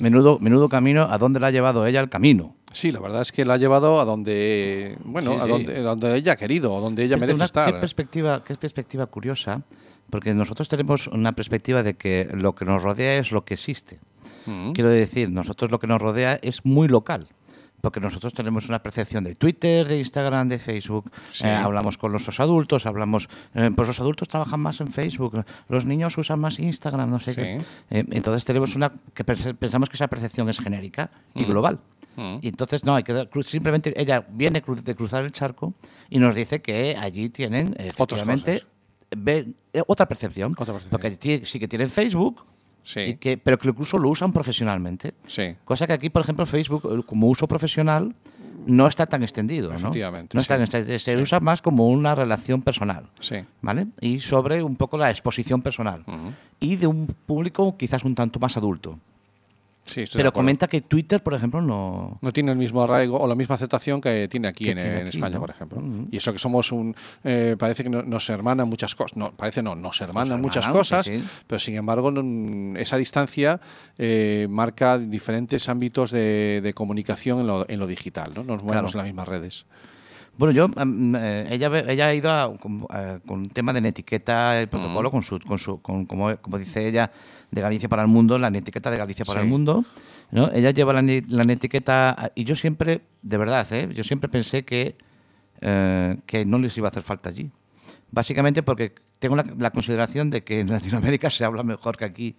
Menudo, menudo camino, ¿a dónde la ha llevado ella el camino? Sí, la verdad es que la ha llevado a donde, bueno, Sí, a sí. donde, a donde ella ha querido, a donde ella merece una- estar. Qué perspectiva, qué perspectiva curiosa, porque nosotros tenemos una perspectiva de que lo que nos rodea es lo que existe. Mm. Quiero decir, nosotros lo que nos rodea es muy local. Porque nosotros tenemos una percepción de Twitter, de Instagram, de Facebook. Sí. Eh, hablamos con nuestros adultos, hablamos. eh, pues los adultos trabajan más en Facebook, los niños usan más Instagram, no sé Sí. qué. Eh, entonces tenemos una que pensamos que esa percepción es genérica y Mm. global. Mm. Y entonces no, hay que simplemente ella viene de cruzar el charco y nos dice que allí tienen efectivamente otra percepción. Otra percepción. Porque sí que tienen Facebook, Sí, y que, pero que incluso lo usan profesionalmente. sí. Cosa que aquí, por ejemplo, Facebook, eh, como uso profesional, no está tan extendido. ¿no? Efectivamente, No está sí. tan extendido, se usa más como una relación personal. Sí. ¿Vale? Y sobre un poco la exposición personal. Y de un público quizás un tanto más adulto. Sí, Pero comenta que Twitter, por ejemplo, no. no tiene el mismo arraigo o la misma aceptación que tiene aquí Que en, tiene en aquí, España, ¿no? por ejemplo. Mm. Y eso que somos un... eh, parece que no- nos hermanan muchas cosas. No, parece no, nos hermanan muchas hermanan, cosas, sí. pero sin embargo no- esa distancia eh, marca diferentes ámbitos de, de comunicación en lo, en lo digital, ¿no? Nos movemos Claro. en las mismas redes. Bueno, yo, mm, eh, ella, ella ha ido a- con, eh, con un tema de etiqueta, el protocolo, Mm. con su, con su, con, como, como dice ella, de Galicia para el mundo, la etiqueta de Galicia para Sí. el mundo. ¿no? Ella lleva la, la etiqueta y yo siempre, de verdad, ¿eh? yo siempre pensé que, eh, que no les iba a hacer falta allí. Básicamente porque tengo la, la consideración de que en Latinoamérica se habla mejor que aquí.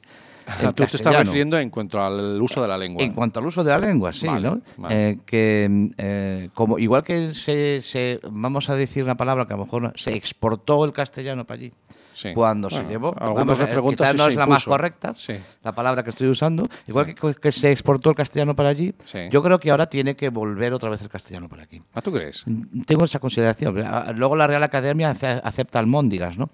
en Tú te estás refiriendo en cuanto al uso de la lengua. En cuanto al uso de la lengua, sí, Vale, ¿no? vale. Eh, que eh, como igual que se, se- vamos a decir una palabra que a lo mejor se exportó el castellano para allí Sí. cuando Bueno, se llevó. algunos Vamos, me eh, preguntan quizás si no es la más correcta, Sí. la palabra que estoy usando. Igual que, que se exportó el castellano para allí, Sí. yo creo que ahora tiene que volver otra vez el castellano para aquí. ¿Ah, tú crees? Tengo esa consideración. Ah, Luego la Real Academia ace- acepta almóndigas, ¿no?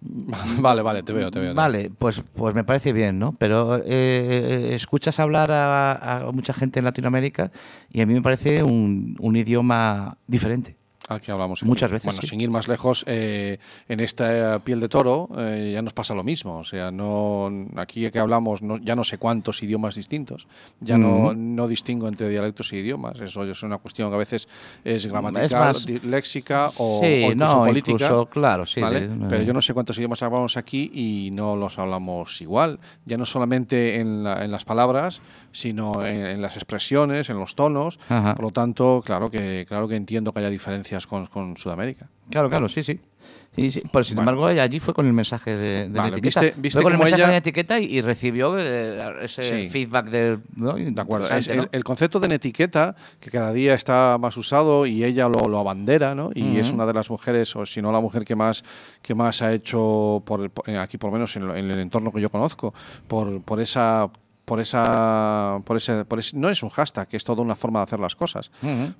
[LAUGHS] vale, vale, te veo, te veo. Vale, pues, pues me parece bien, ¿no? Pero eh, eh, escuchas hablar a, a mucha gente en Latinoamérica y a mí me parece un, un idioma diferente. Aquí hablamos. Muchas veces, Bueno, sí. sin ir más lejos, eh, en esta piel de toro eh, ya nos pasa lo mismo. O sea, no aquí que hablamos no- ya no sé cuántos idiomas distintos. Ya no, no distingo entre dialectos y idiomas. Eso es una cuestión que a veces es gramatical, Es más- léxica o, sí, o incluso no, política. incluso, claro, sí. ¿vale? de- Pero yo no sé cuántos idiomas hablamos aquí y no los hablamos igual. Ya no solamente en, la- en las palabras, sino en, en las expresiones, en los tonos. Ajá. Por lo tanto, claro que claro que entiendo que haya diferencias con, con Sudamérica. Claro, claro, sí, sí. Sí. Pero sin Bueno. embargo, ella allí fue con el mensaje de, de la etiqueta. viste- viste fue con el mensaje ella- de etiqueta y, y recibió eh, ese Sí. feedback del. ¿no? De acuerdo. Es el, concepto de etiqueta, que cada día está más usado y ella lo, lo abandera, ¿no? Y es una de las mujeres, o si no la mujer que más, que más ha hecho, por el- por- aquí por lo menos en, en el entorno que yo conozco, por, por esa... Por esa, por ese, por ese- no es un hashtag, es toda una forma de hacer las cosas.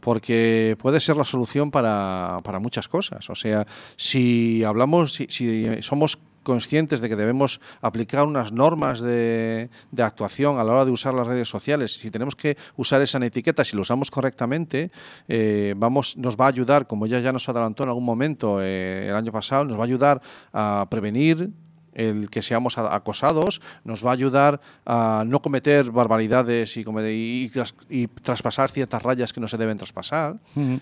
Porque puede ser la solución para, para muchas cosas. O sea, si hablamos, si, si somos conscientes de que debemos aplicar unas normas de, de actuación a la hora de usar las redes sociales, si tenemos que usar esa etiqueta, si lo usamos correctamente, eh, vamos, nos va a ayudar, como ya, ya nos adelantó en algún momento eh, el año pasado, nos va a ayudar a prevenir el que seamos acosados, nos va a ayudar a no cometer barbaridades y, y tras- y traspasar ciertas rayas que no se deben traspasar.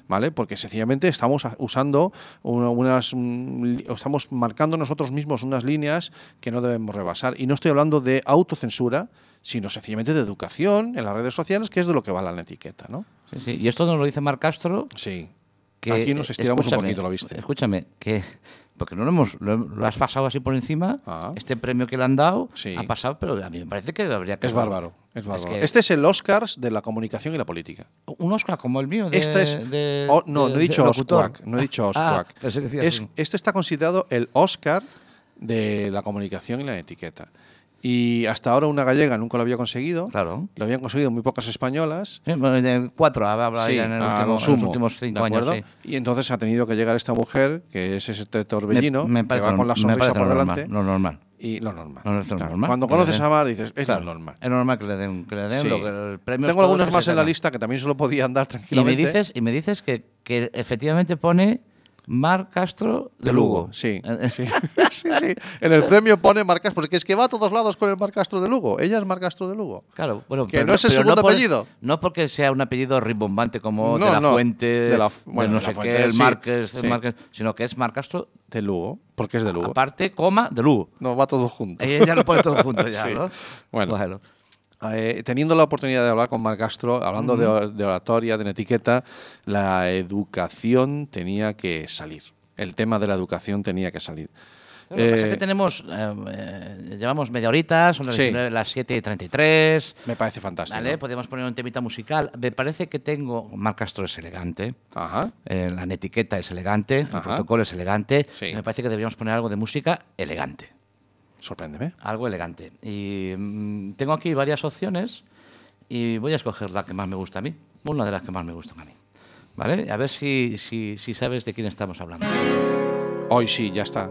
¿vale? Porque sencillamente estamos usando una- unas, mm, estamos marcando nosotros mismos unas líneas que no debemos rebasar. Y no estoy hablando de autocensura, sino sencillamente de educación en las redes sociales, que es de lo que va la etiqueta, ¿no? Sí, sí. Y esto nos lo dice Mar Castro, Sí. que Aquí nos estiramos un poquito, ¿lo viste? Escúchame, que porque no lo hemos lo, lo has pasado así por encima. Ah. Este premio que le han dado Sí. ha pasado, pero a mí me parece que habría que Es bárbaro, es bárbaro. que- Este es el Oscars de la comunicación y la política. un Oscar como el mío. De, Este es. de- oh, no, de- no he dicho. Oscuac. No he dicho [LAUGHS] Ah, decías Es- este está considerado el Oscar de la comunicación y la etiqueta. Y hasta ahora una gallega nunca lo había conseguido. Claro. Lo habían conseguido muy pocas españolas. Sí, cuatro habla Sí, en, el a último- lo en los últimos ¿de cinco años. sí. Y entonces ha tenido que llegar esta mujer, que es ese torbellino, me, me que va con la sonrisa por delante. lo normal. Y lo normal. No, no es lo Claro, normal, Cuando conoces a Mar dices, es Claro, lo normal. Es normal que le den, que le den Sí. lo que el premio. Tengo algunas más en la lista que también se lo podían dar Y tranquilamente. me dices, y me dices que, que efectivamente pone Mar Castro de, de Lugo, sí, sí, [LAUGHS] sí, sí. En el premio pone Marcas, porque es que va a todos lados con el Mar Castro de Lugo. Ella es Mar Castro de Lugo. Claro, bueno, Que no es el segundo por- apellido. No porque sea un apellido rimbombante como No, de la no, fuente, de la- de bueno, no de la sé Fuente, qué, el sí, Márquez, el sí. Márquez, sino que es Mar Castro, De Lugo, porque es de Lugo. aparte, coma, de Lugo. No, va todo junto. Ella lo pone todo junto ya. [LAUGHS] ¿no? Bueno. Eh, teniendo la oportunidad de hablar con Mar Castro, hablando de, de oratoria, de etiqueta, la educación tenía que salir. El tema de la educación tenía que salir. Lo que pasa es Eh, que tenemos, eh, eh, llevamos media horita, son las, Sí. 19, las 7 y 33. me parece fantástico. Vale, podemos poner un temita musical. Me parece que tengo. Mar Castro es elegante. Ajá. eh, la etiqueta es elegante. El protocolo es elegante. Sí. Me parece que deberíamos poner algo de música elegante. Sorpréndeme. Algo elegante. Y mm, tengo aquí varias opciones. Y voy a escoger la que más me gusta a mí. Una de las que más me gustan a mí. ¿Vale? A ver si, si, si sabes de quién estamos hablando. Hoy sí, ya está.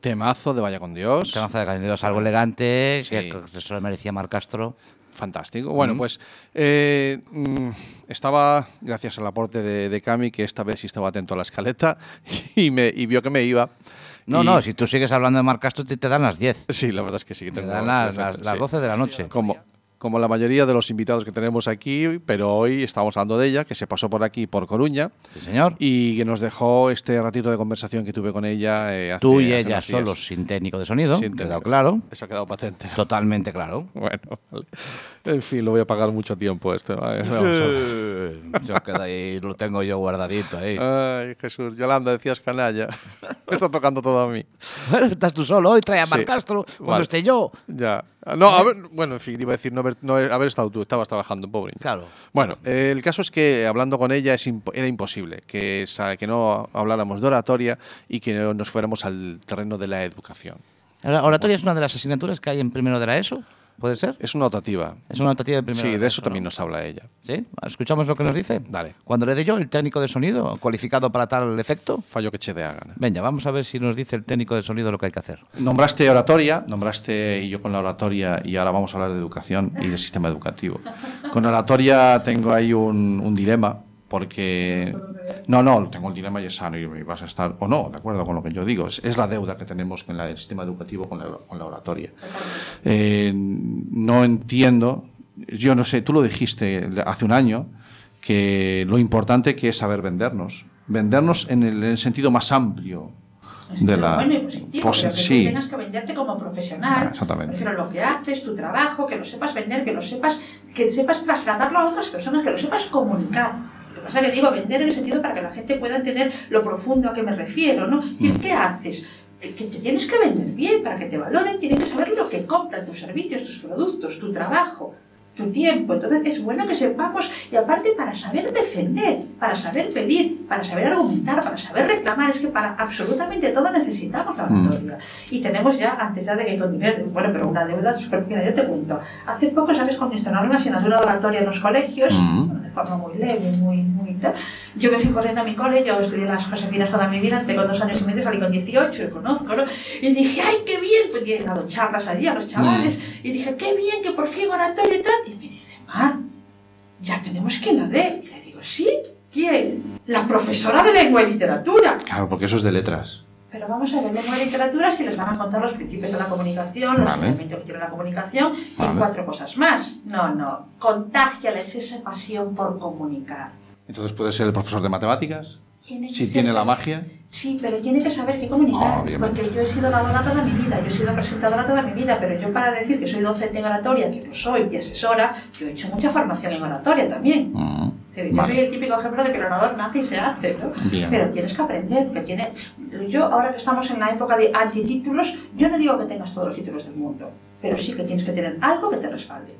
Temazo de Vaya con Dios. Temazo de Candidos, algo elegante, Sí. que se lo merecía Mar Castro. Fantástico. Bueno, pues eh, mm, estaba, gracias al aporte de, de Cami, que esta vez sí estaba atento a la escaleta [LAUGHS] y, me, y vio que me iba. No, Y- no, si tú sigues hablando de Mar Castro, te, te dan las 10. Sí, la verdad es que sí. Te dan las, las- las sí. 12 de la noche. Como, como la mayoría de los invitados que tenemos aquí, pero hoy estamos hablando de ella, que se pasó por aquí, por Coruña, Sí, señor. y que nos dejó este ratito de conversación que tuve con ella. eh, hace- Tú y ella solos, sin técnico de sonido. Sin quedado técnico. claro. Eso ha quedado patente. Totalmente claro. Bueno, vale. en fin, lo voy a pagar mucho tiempo esto. Vale, ver. Yo queda ahí, lo tengo yo guardadito ahí. Ay, Jesús, Yolanda, decías canalla. [LAUGHS] Me está tocando todo a mí. Bueno, estás tú solo hoy, trae a Sí. Mar Castro cuando Vale. esté yo. Ya. No, a ver, bueno, en fin, iba a decir no haber, no haber estado tú, estabas trabajando, pobre. Claro. Bueno, eh, el caso es que hablando con ella es era imposible que, que no habláramos de oratoria y que no nos fuéramos al terreno de la educación. Oratoria es una de las asignaturas que hay en primero de la ESO, ¿puede ser? Es una optativa. Es una optativa de primero Sí, de, de eso también ¿no? nos habla ella. ¿Sí? ¿Escuchamos lo que nos dice? Dale. Cuando le dé yo el técnico de sonido cualificado para tal efecto. Fallo que che de hagan. Venga, vamos a ver si nos dice el técnico de sonido lo que hay que hacer. Nombraste oratoria, nombraste y yo con la oratoria y ahora vamos a hablar de educación y del sistema educativo. Con oratoria tengo ahí un, un dilema porque no, no, tengo el dilema y es sano y vas a estar o no, de acuerdo con lo que yo digo. Es, es la deuda que tenemos con la- el sistema educativo con la, con la oratoria. Eh, no entiendo, yo no sé, tú lo dijiste hace un año que lo importante que es saber vendernos, vendernos en el, en el sentido más amplio de la bueno y positivo, posi- pero que sí. tú tengas que venderte como profesional. Ah, exactamente. Prefiero lo que haces, tu trabajo, que lo sepas vender, que lo sepas, que sepas trasladarlo a otras personas, que lo sepas comunicar. Lo que pasa es que digo vender en el sentido para que la gente pueda entender lo profundo a que me refiero, ¿no? ¿Y Mm. qué haces? Eh, Que te tienes que vender bien, para que te valoren, tienen que saber lo que compran, tus servicios, tus productos, tu trabajo, tu tiempo. Entonces es bueno que sepamos, y aparte para saber defender, para saber pedir, para saber argumentar, para saber reclamar, es que para absolutamente todo necesitamos la Mm. oratoria. Y tenemos ya, antes ya de que continúe, bueno, pero una deuda mira, yo te cuento. Hace poco, ¿sabes? Instalaron una asignatura de oratoria en los colegios, Mm. bueno, de forma muy leve, muy tal, yo me fui corriendo a mi cole, yo estudié las Josefinas toda mi vida, entré con dos años y medio, salí con 18, conozco, ¿no? Y dije, ¡ay, qué bien! Pues he dado charlas allí a los chavales, y dije, ¡qué bien que por fin oratoria y tal! Y me dice, Mar, ya tenemos quien la dé. Y le digo, ¿sí? ¿Quién? La profesora de lengua y literatura. Claro, porque eso es de letras. Pero vamos a ver, lengua y literatura si les van a contar los principios de la comunicación, los Vale. elementos que tiene la comunicación y cuatro cosas más. No, no. Contágiales esa pasión por comunicar. Entonces puede ser el profesor de matemáticas, Tiene que si ser- tiene la magia. Sí, pero tiene que saber qué comunicar. Obviamente. porque yo he sido oradora toda mi vida, yo he sido presentadora toda mi vida, pero yo para decir que soy docente en oratoria, que lo soy, y asesora, yo he hecho mucha formación en oratoria también. Mm, Yo vale. soy el típico ejemplo de que el orador nace y se hace, ¿no? Bien. Pero tienes que aprender, porque tiene... Yo, ahora que estamos en la época de antitítulos, yo no digo que tengas todos los títulos del mundo, pero sí que tienes que tener algo que te respalde.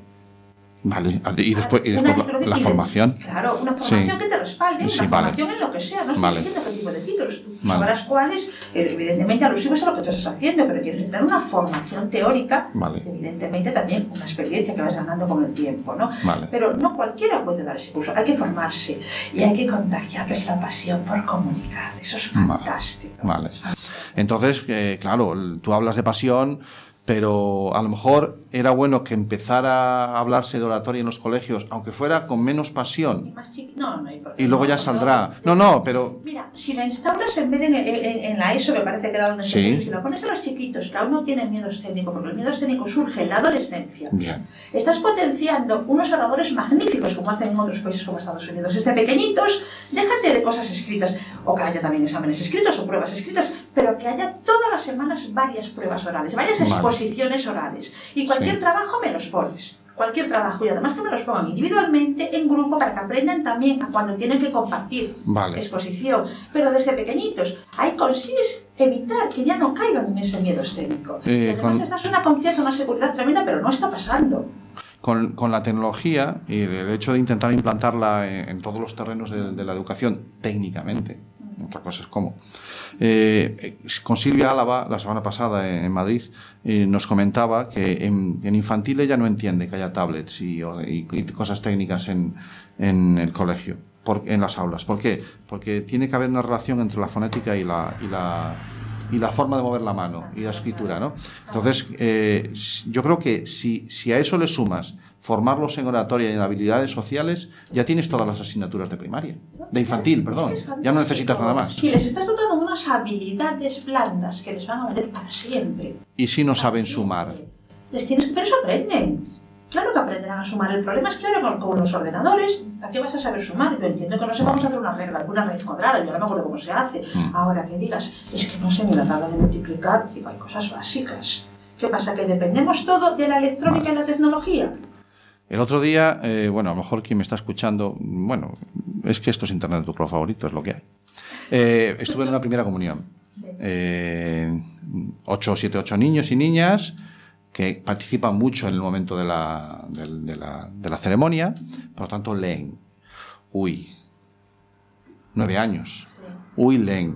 Vale, y después, y después la, la formación. Claro, una formación Sí. que te respalde, Sí, una vale. formación en lo que sea, no estoy Vale. diciendo qué tipo de títulos, tú Vale. sabrás cuáles, eh, evidentemente alusivos a lo que tú estás haciendo, pero tienes que tener una formación teórica, evidentemente también una experiencia que vas ganando con el tiempo, ¿no? Pero no cualquiera puede dar ese curso, hay que formarse y hay que contagiarles la pasión por comunicar, eso es fantástico. Vale. Entonces, eh, claro, tú hablas de pasión, pero a lo mejor era bueno que empezara a hablarse de oratoria en los colegios, aunque fuera con menos Y pasión, más chiqui- no, no hay problema. y luego ya No, saldrá. no. No, pero Mira, si la instauras en vez de en, en- en la ESO, me parece que era donde se Sí. puso, si la pones a los chiquitos, que aún no tienen miedo escénico, porque el miedo escénico surge en la adolescencia, bien. estás potenciando unos oradores magníficos, como hacen en otros países como Estados Unidos. Desde pequeñitos, déjate de cosas escritas, o que haya también exámenes escritos o pruebas escritas, pero que haya todas las semanas varias pruebas orales, varias Vale. Exposiciones orales. Y cualquier Sí. trabajo me los pones. Cualquier trabajo, y además que me los pongan individualmente, en grupo, para que aprendan también cuando tienen que compartir Vale. exposición. Pero desde pequeñitos, ahí consigues evitar que ya no caigan en ese miedo escénico. Eh, además con- estás una confianza, una seguridad tremenda, pero no está pasando. Con, con la tecnología y el hecho de intentar implantarla en, en todos los terrenos de, de la educación técnicamente, otra cosa es cómo. Eh, con Silvia Álava, la semana pasada en, Madrid, eh, nos comentaba que en, en infantil ella no entiende que haya tablets y, y- y cosas técnicas en, en el colegio, por- en las aulas. ¿Por qué? Porque tiene que haber una relación entre la fonética y la, y la, y la forma de mover la mano y la escritura, ¿no? Entonces, eh, yo creo que si, si a eso le sumas formarlos en oratoria y en habilidades sociales, ya tienes todas las asignaturas de primaria, de infantil, perdón. Ya no necesitas nada más. Y les estás dotando unas habilidades blandas que les van a valer para siempre. Y si no Para saben siempre. sumar, Les tienes que, pero eso aprenden. Claro que aprenderán a sumar. El problema es que ahora con, los ordenadores, ¿a qué vas a saber sumar? Yo entiendo que no sé, vamos a hacer una regla, una raíz cuadrada, yo no me acuerdo cómo se hace. Mm. Ahora que digas, es que no sé ni la tabla de multiplicar, digo, hay cosas básicas. ¿Qué pasa? ¿Que dependemos todo de la electrónica y la tecnología? El otro día, eh, bueno, a lo mejor quien me está escuchando, bueno, es que esto es Internet de tu color favorito, es lo que hay. Eh, estuve en una primera comunión. Eh, ocho, siete, ocho niños y niñas que participan mucho en el momento de la, del- de la, de la ceremonia, por lo tanto leen. Uy, nueve años. Uy, leen.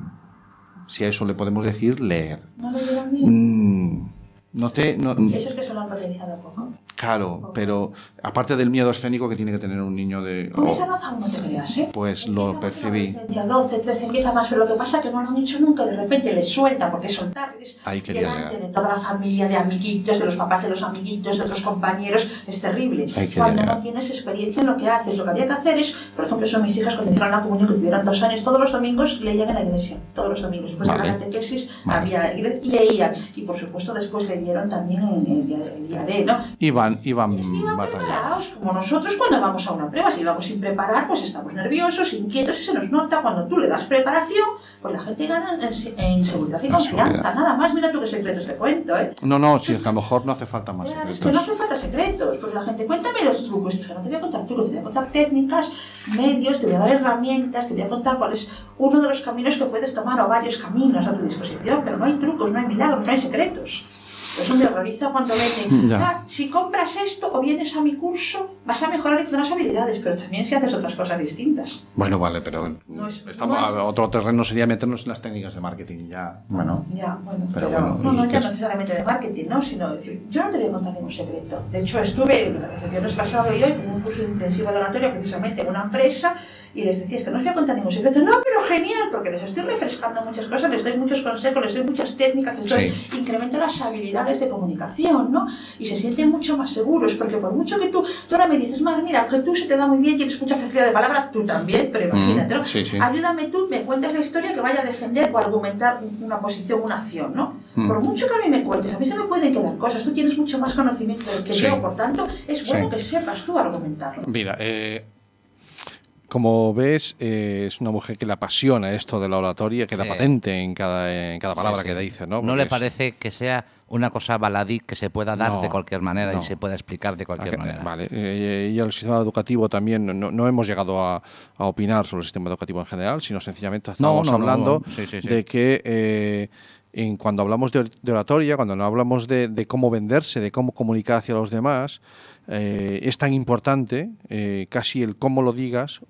Si a eso le podemos decir leer. ¿No le dieron miedo? Mm, no te, no, Eso es que se lo han potenciado poco. Claro, pero aparte del miedo escénico que tiene que tener un niño de... Con oh, esa aún no te creas, ¿eh? pues lo percibí. adolescencia, 12, 13, empieza más, pero lo que pasa es que no lo han hecho nunca, de repente les suelta, porque soltar es Ahí quería delante llegar. de toda la familia, de amiguitos, de los papás de los amiguitos, de otros compañeros, es terrible. Cuando llegar. no tienes experiencia en lo que haces, lo que había que hacer es, por ejemplo, son mis hijas cuando hicieron la comunión, que tuvieron dos años, todos los domingos leían en la iglesia, todos los domingos. Después de Vale. la catequesis Vale. había, y le- y leían, y por supuesto después leyeron también en el día, el día de, ¿no? Iban, iban Iban más allá. preparados, como nosotros cuando vamos a una prueba. Si vamos sin preparar, pues estamos nerviosos, inquietos y se nos nota. Cuando tú le das preparación, pues la gente gana en, seguridad y confianza. Nada más, mira tú qué secretos te cuento, ¿eh? No, no, si es que a lo mejor no hace falta más Claro, es secretos. que no hace falta secretos, pues la gente, cuéntame los trucos. Y dije, no te voy a contar trucos, te voy a contar técnicas, medios, te voy a dar herramientas, te voy a contar cuál es uno de los caminos que puedes tomar o varios caminos a tu disposición, pero no hay trucos, no hay milagros, no hay secretos. Eso me horroriza cuando venden. [LAUGHS] "Ah, si compras esto o vienes a mi curso, vas a mejorar y tendrás habilidades, pero también si haces otras cosas distintas. Bueno, vale, pero No es- estamos, no es- otro terreno sería meternos en las técnicas de marketing ya. Bueno, Ya, bueno, Pero pero, bueno, no, ¿y no ya es? necesariamente de marketing, ¿no? Sino decir, yo no te voy a contar ningún secreto. De hecho, estuve el viernes pasado y hoy en un curso intensivo de oratoria precisamente en una empresa y les decía, es que no os voy a contar ningún secreto. No, pero genial, porque les estoy refrescando muchas cosas, les doy muchos consejos, les doy muchas técnicas, les doy, Sí. incremento las habilidades de comunicación, ¿no? Y se sienten mucho más seguros, porque por mucho que tú, tú ahora me dices, Mar, mira, que tú se te da muy bien, tienes mucha facilidad de palabra, tú también, pero imagínate, ¿no? Mm, sí, sí. Ayúdame tú, me cuentas la historia que vaya a defender o argumentar una posición, una acción, ¿no? Mm. Por mucho que a mí me cuentes, a mí se me pueden quedar cosas, tú tienes mucho más conocimiento del que Sí. yo, por tanto, es bueno Sí. que sepas tú argumentarlo. Mira, eh, como ves, eh, es una mujer que le apasiona esto de la oratoria, queda Sí. patente en cada, en cada palabra Sí, sí. que dice, ¿no? No le parece que sea una cosa baladí que se pueda dar No, de cualquier manera no. y se pueda explicar de cualquier manera. Vale, eh, y el sistema educativo también, no, no hemos llegado a, a opinar sobre el sistema educativo en general, sino sencillamente estamos hablando de que eh, en, cuando hablamos de, or- de oratoria, cuando no hablamos de, de cómo venderse, de cómo comunicar hacia los demás, eh, es tan importante eh, casi el cómo lo digas,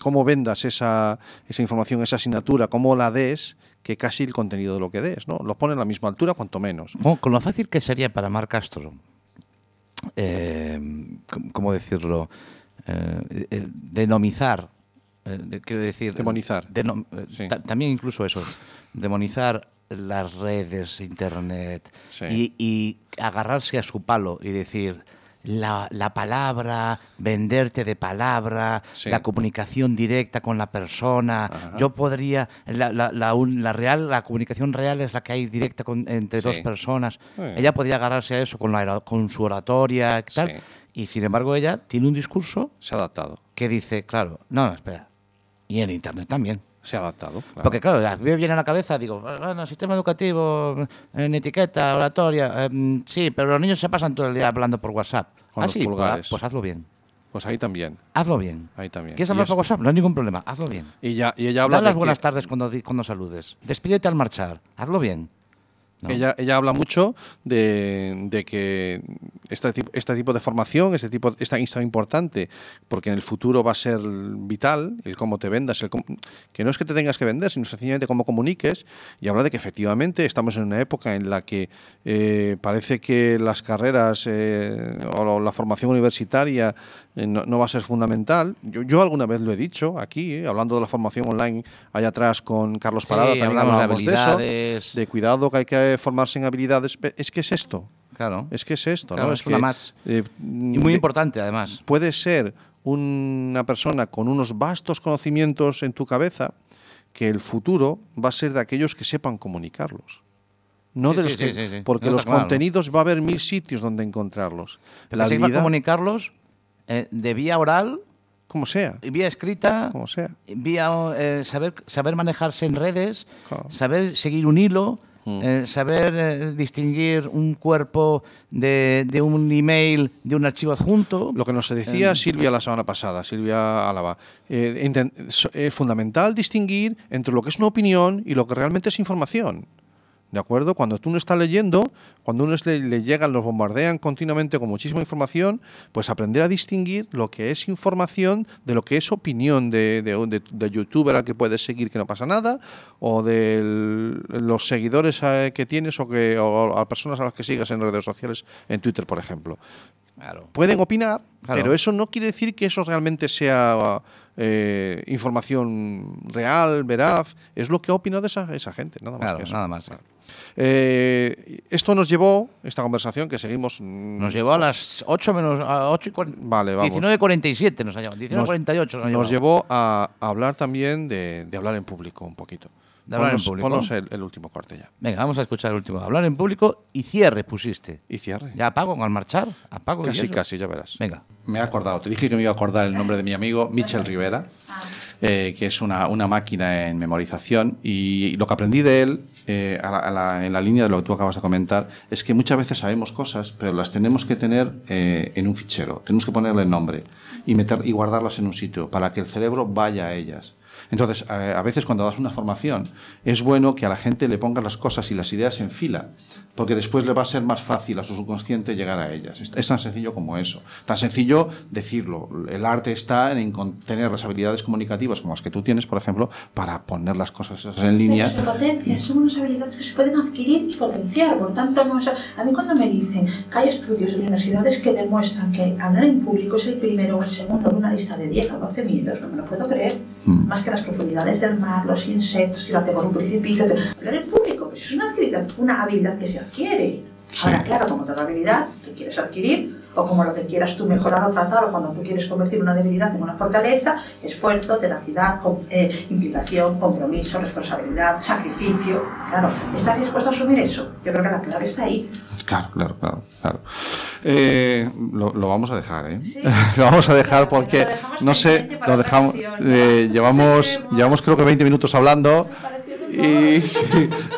cómo vendas esa, esa información, esa asignatura, cómo la des, que casi el contenido de lo que des, ¿no? Lo pone a la misma altura, cuanto menos. Con, lo fácil que sería para Mar Castro, eh, ¿cómo decirlo? Eh, denomizar, eh, quiero decir... Demonizar. denom- Sí. ta- también incluso eso, demonizar las redes, internet, Sí. y, y agarrarse a su palo y decir... La, la palabra, venderte de palabra, Sí. la comunicación directa con la persona. Ajá. Yo podría. La, la- la un- la real, la comunicación real es la que hay directa con- entre dos personas. Ella podría agarrarse a eso con, la, con su oratoria y tal. Y sin embargo, ella tiene un discurso Se ha adaptado, que dice, claro, no, no, espera. Y en internet también. Se ha adaptado. claro. Porque claro, a mí me viene a la cabeza, digo, bueno, sistema educativo, en etiqueta, oratoria, em, sí, pero los niños se pasan todo el día hablando por WhatsApp. Con ah, los sí, pues, pulgares. pues hazlo bien. Pues ahí también, Hazlo bien. ahí también. ¿Quieres hablar por WhatsApp? No hay ningún problema. Hazlo bien. Y ya, y ella habla Da las buenas que, tardes cuando saludes. Despídete al marchar. Hazlo bien. ¿No? ella, ella habla mucho de, de que este este tipo de formación, este tipo es tan, importante, porque en el futuro va a ser vital el cómo te vendas, el cómo- que no es que te tengas que vender, sino sencillamente cómo comuniques. Y habla de que efectivamente estamos en una época en la que eh, parece que las carreras eh, o la formación universitaria eh, no, no va a ser fundamental. Yo, yo alguna vez lo he dicho aquí, eh, hablando de la formación online allá atrás con Carlos Sí, Parada, también hablamos de hablábamos de, eso de cuidado que hay que formarse en habilidades. Es que es esto, Claro. es que es esto, Claro, ¿no? es una que, más. eh, Y muy importante, además. Puede ser una persona con unos vastos conocimientos en tu cabeza que el futuro va a ser de aquellos que sepan comunicarlos. no Sí, de los sí, que, sí, porque No, los claro. contenidos va a haber mil sitios donde encontrarlos. Pero La se iba a habilidad, comunicarlos eh, de vía oral, como sea, vía escrita, como sea. vía eh, saber, saber manejarse en redes, Claro. saber seguir un hilo, Mm. eh, saber eh, distinguir un cuerpo de, de un email de un archivo adjunto. Lo que nos decía Em. Silvia la semana pasada, Silvia Álava, eh, eh, fundamental distinguir entre lo que es una opinión y lo que realmente es información. ¿De acuerdo? Cuando tú no estás leyendo, cuando uno le, le llegan, los bombardean continuamente con muchísima información, pues aprender a distinguir lo que es información de lo que es opinión de, de, un- de- de youtuber al que puedes seguir que no pasa nada, o de los seguidores eh, que tienes o, que, o a personas a las que sigas en redes sociales, en Twitter, por ejemplo Claro. pueden opinar, Claro. pero eso no quiere decir que eso realmente sea eh, información real, veraz. Es lo que ha opinado esa, esa gente, nada más. Claro, que eso. nada más. Eh, esto nos llevó, esta conversación que seguimos. mm, Nos llevó a las 8 menos a 8 y Vale, vamos. 19.47 nos ha llevado. 19.48 nos, Nos llevado. llevó a, a hablar también de, de hablar en público un poquito. De hablar en público. ponnos el, el último corte ya. Venga, vamos a escuchar el último. Hablar en público y cierre pusiste. Y cierre. ¿Ya apago al marchar? ¿Apago y casi, eso? casi, ya verás. Venga. Me he acordado, te dije que me iba a acordar el nombre de mi amigo Michel Rivera, eh, que es una, una máquina en memorización y lo que aprendí de él, eh, a la- a la- en la línea de lo que tú acabas de comentar, es que muchas veces sabemos cosas, pero las tenemos que tener eh, en un fichero, tenemos que ponerle el nombre y, meter, y guardarlas en un sitio para que el cerebro vaya a ellas. Entonces, a veces cuando das una formación, es bueno que a la gente le pongas las cosas y las ideas en fila, porque después le va a ser más fácil a su subconsciente llegar a ellas. Es, tan sencillo como eso. Tan sencillo decirlo. El arte está en tener las habilidades comunicativas como las que tú tienes, por ejemplo, para poner las cosas en línea. se potencian, son unas habilidades que se pueden adquirir y potenciar. Por tanto, no, o a mí cuando me dicen que hay estudios de universidades que demuestran que hablar en público es el primero o el segundo de una lista de 10 o 12 miedos, no me lo puedo creer. Mm. Más que las profundidades del mar, los insectos, y lo hace por un precipicio. Hablar en público, pues es una, habilidad, una habilidad que se adquiere. Ahora, Sí. claro, como toda habilidad que quieres adquirir, o como lo que quieras tú mejorar o tratar, o cuando tú quieres convertir una debilidad en una fortaleza, esfuerzo, tenacidad, eh, implicación, compromiso, responsabilidad, sacrificio. Claro, ¿estás dispuesto a asumir eso? Yo creo que la clave está ahí. Claro, claro, claro. claro. Eh, lo, lo vamos a dejar, ¿eh? Sí. [LAUGHS] lo vamos a dejar porque no sé, lo dejamos, eh, llevamos, llevamos creo que 20 minutos hablando y sí,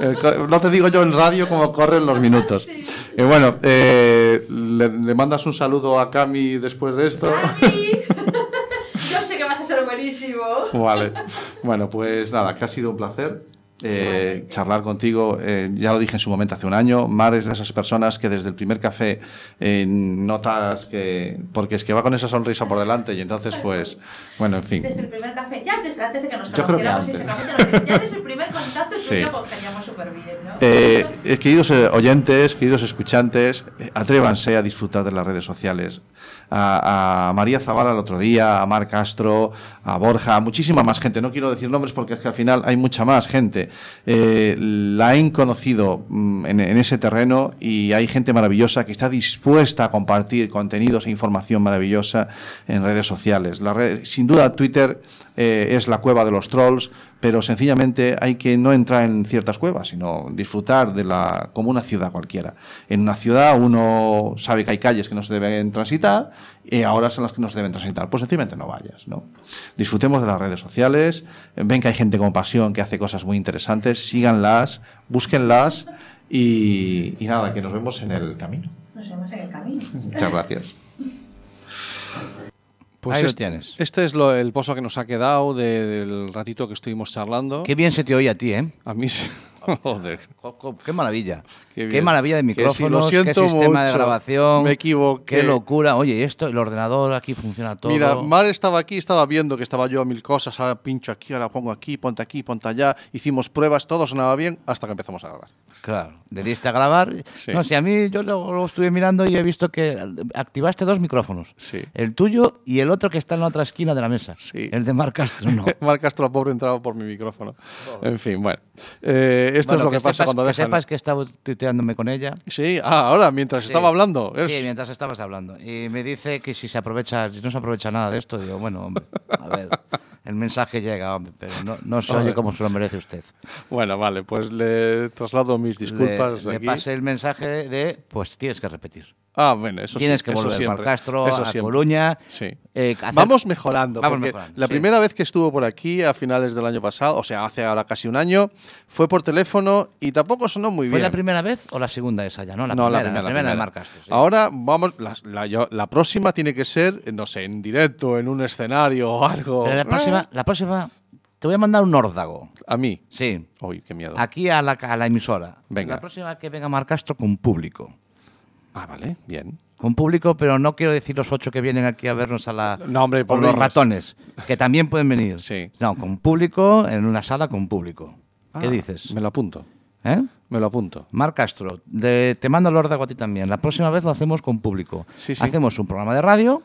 eh, no te digo yo en radio cómo corren los minutos. Y bueno, eh, le, le mandas un saludo a Cami después de esto. ¡Cami! [LAUGHS] Yo sé que vas a ser buenísimo. Vale. Bueno, pues nada, que ha sido un placer. Eh, charlar contigo, eh, ya lo dije en su momento hace un año, Mar es de esas personas que desde el primer café eh, notas que, porque es que va con esa sonrisa por delante y entonces pues, bueno, en fin. Desde el primer café, ya desde antes de que nos conociéramos antes. físicamente, ya desde el primer contacto Sí. congeniamos súper bien, ¿no? Eh, eh, queridos eh, oyentes, queridos escuchantes, atrévanse a disfrutar de las redes sociales. A, María Zavala el otro día, a Mar Castro, a Borja, a muchísima más gente. No quiero decir nombres porque es que al final hay mucha más gente. Eh, la han conocido mm, en, en ese terreno y hay gente maravillosa que está dispuesta a compartir contenidos e información maravillosa en redes sociales. La red- sin duda, Twitter eh, es la cueva de los trolls, pero sencillamente hay que no entrar en ciertas cuevas, sino disfrutar de la como una ciudad cualquiera. En una ciudad uno sabe que hay calles que no se deben transitar y ahora son las que no se deben transitar. Pues sencillamente no vayas, ¿no? Disfrutemos de las redes sociales, ven que hay gente con pasión que hace cosas muy interesantes, síganlas, búsquenlas y, y nada, que nos vemos en el camino. Nos vemos en el camino. Muchas gracias. Pues Ahí lo este, tienes. este es lo- el pozo que nos ha quedado de- del ratito que estuvimos charlando. Qué bien se te oye a ti, ¿eh? A mí, [LAUGHS] joder. Qué maravilla. Qué Qué, maravilla de micrófonos, qué siento sistema de grabación. Me equivoqué. Qué locura. Oye, y esto, el ordenador aquí funciona todo. Mira, Mar estaba aquí, estaba viendo que estaba yo a mil cosas, ahora pincho aquí, ahora pongo aquí, ponte aquí, ponte allá. Hicimos pruebas, todo sonaba bien hasta que empezamos a grabar. Claro, le diste a grabar. Sí. No, si a mí yo lo, lo estuve mirando y he visto que activaste dos micrófonos. Sí. El tuyo y el otro que está en la otra esquina de la mesa. Sí. El de Mar Castro, no. [LAUGHS] Mar Castro, pobre, entraba por mi micrófono. En fin, bueno. Eh, esto Bueno, es lo que, pasa sepas, cuando que dejan... sepas que estaba tuiteándome con ella. Sí, ah, ahora, mientras Sí. estaba hablando. es- Sí, mientras estabas hablando. Y me dice que si se aprovecha, si no se aprovecha nada de esto, digo, bueno, hombre, a ver, el mensaje llega, hombre, pero no, no se oye como se lo merece usted. Bueno, vale, pues le traslado mis disculpas. Le, le pasé el mensaje de, pues tienes que repetir. Ah, bueno, eso Tienes sí, que volver Mar Castro, eso a siempre. Coruña. Sí. eh, hacer- Vamos mejorando. Vamos porque mejorando, la sí. primera vez que estuvo por aquí, a finales del año pasado, o sea, hace ahora casi un año, fue por teléfono y tampoco sonó muy ¿Fue bien. la primera vez o la segunda esa ya? No, la no, primera, la primera, la primera de Mar Castro, sí. Ahora vamos, la, yo- la próxima tiene que ser, eh, no sé, en directo, en un escenario o algo. Pero la próxima, la próxima, te voy a mandar un órdago. A mí. Sí. Uy, qué miedo. Aquí a la, a la emisora. Venga. La próxima que venga Mar Castro con público. Ah, vale, bien. Con público, pero no quiero decir los ocho que vienen aquí a vernos a la. No, hombre, por los ratones, que también pueden venir. Sí. No, con público, en una sala con público. ¿Qué Ah, dices? Me lo apunto. ¿Eh? Me lo apunto. Mar Castro, de- te mando el órdago a ti también. La próxima vez lo hacemos con público. Sí, sí. Hacemos un programa de radio,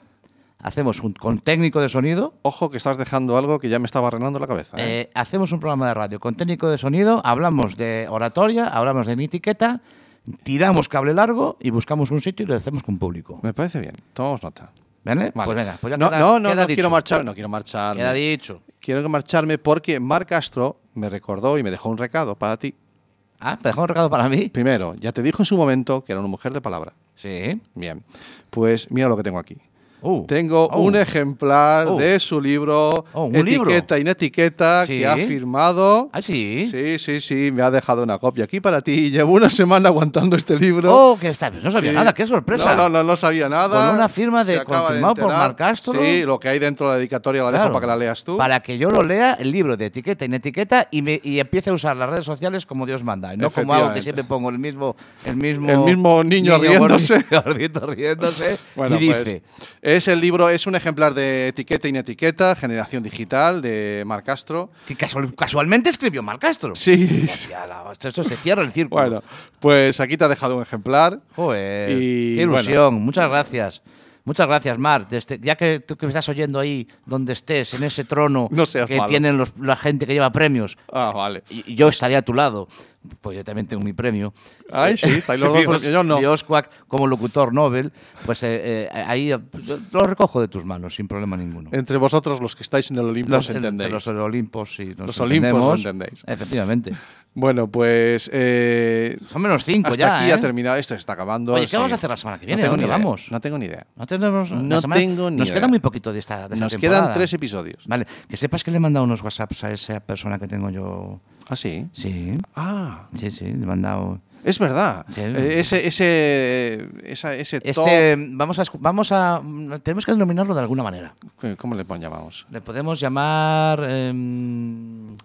hacemos un con técnico de sonido, Ojo que estás dejando algo que ya me estaba arreglando la cabeza. ¿eh? Eh, hacemos un programa de radio con técnico de sonido, hablamos de oratoria, hablamos de etiqueta, tiramos cable largo y buscamos un sitio y lo hacemos con público. Me parece bien. Tomamos nota. ¿Vale? Vale. Pues venga, pues ya no, queda- no, no, queda no dicho. quiero marchar, no quiero marchar. Queda dicho. Quiero marcharme porque Mar Castro me recordó y me dejó un recado para ti. Ah, ¿te dejó un recado para mí? Primero, ya te dijo en su momento que era una mujer de palabra. Sí. Bien. Pues mira lo que tengo aquí. Uh, Tengo oh. un ejemplar Oh. de su libro Oh. Etiqueta y Netiqueta Sí. que ha firmado. ¿Ah, sí? Sí, sí, sí, me ha dejado una copia aquí para ti. Llevo una semana aguantando este libro. Oh, que está. No sabía Sí. nada, qué sorpresa. No, no, no, no sabía nada. Con una firma de- confirmado por enterar. Mar Castro. Sí, lo que hay dentro de la dedicatoria la dejo para que la leas tú. Para que yo lo lea, el libro de etiqueta y etiqueta y, me, y empiece a usar las redes sociales como Dios manda. Y no como hago que siempre pongo el mismo, el mismo, El mismo niño riéndose. gordito, gordito [LAUGHS] riéndose. Bueno, y pues, es el libro, es un ejemplar de Etiqueta y Etiqueta, Generación Digital, de Mar Castro. que casual- casualmente escribió Mar Castro. Sí. La- esto, se cierra el círculo. Bueno, pues aquí te ha dejado un ejemplar. Joder, y qué ilusión. Muchas gracias. Muchas gracias, Mar. Desde- ya que tú que me estás oyendo ahí, donde estés, en ese trono No que malo. tienen los- la gente que lleva premios, Ah, vale. y, y yo estaría a tu lado, pues yo también tengo mi premio. Ay, sí, [LAUGHS] estáis los dos, yo no. Dios Quack, como locutor Nobel, pues eh, eh, ahí lo recojo de tus manos sin problema ninguno. Entre vosotros, los que estáis en el Olimpo, Los, os entendéis. los Olimpos y nos Los Olimpos lo entendéis. Efectivamente. Bueno, pues. Eh, Son menos cinco hasta ya. aquí ¿eh? ha terminado. Esto se está acabando. Oye, ¿qué sí. vamos a hacer la semana que viene? No tengo ¿Dónde ni idea, vamos? No tengo ni idea. No tenemos. No semana- tengo ni Nos idea. queda muy poquito de esta, de esta Nos temporada. quedan tres episodios. Vale, que sepas que le he mandado unos WhatsApps a esa persona que tengo yo. Ah, sí. Sí, Ah, sí, sí, le he mandado. es verdad. Sí. Eh, ese, ese, esa- ese top. Este, vamos a, vamos a, tenemos que denominarlo de alguna manera. ¿Cómo le llamamos? Le podemos llamar em,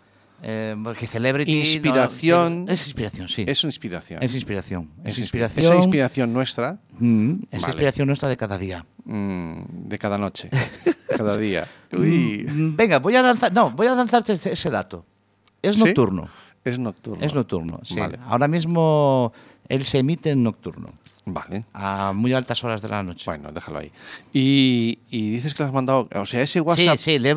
em, porque celebrity. no, Inspiración. es inspiración, sí. Es una inspiración. Es inspiración. Es inspi- inspiración. Esa inspiración nuestra Mm, es Vale. inspiración nuestra de cada día. mm, de cada noche, cada día. [LAUGHS] Uy, Mm, Venga, voy a lanzar. No, voy a lanzarte ese, dato. Es ¿Sí? nocturno. es nocturno. Es nocturno, sí. Vale. Ahora mismo él se emite en nocturno, Vale. a muy altas horas de la noche. Bueno, déjalo ahí. Y, y dices que le has mandado, o sea, ese WhatsApp sí, sí, le,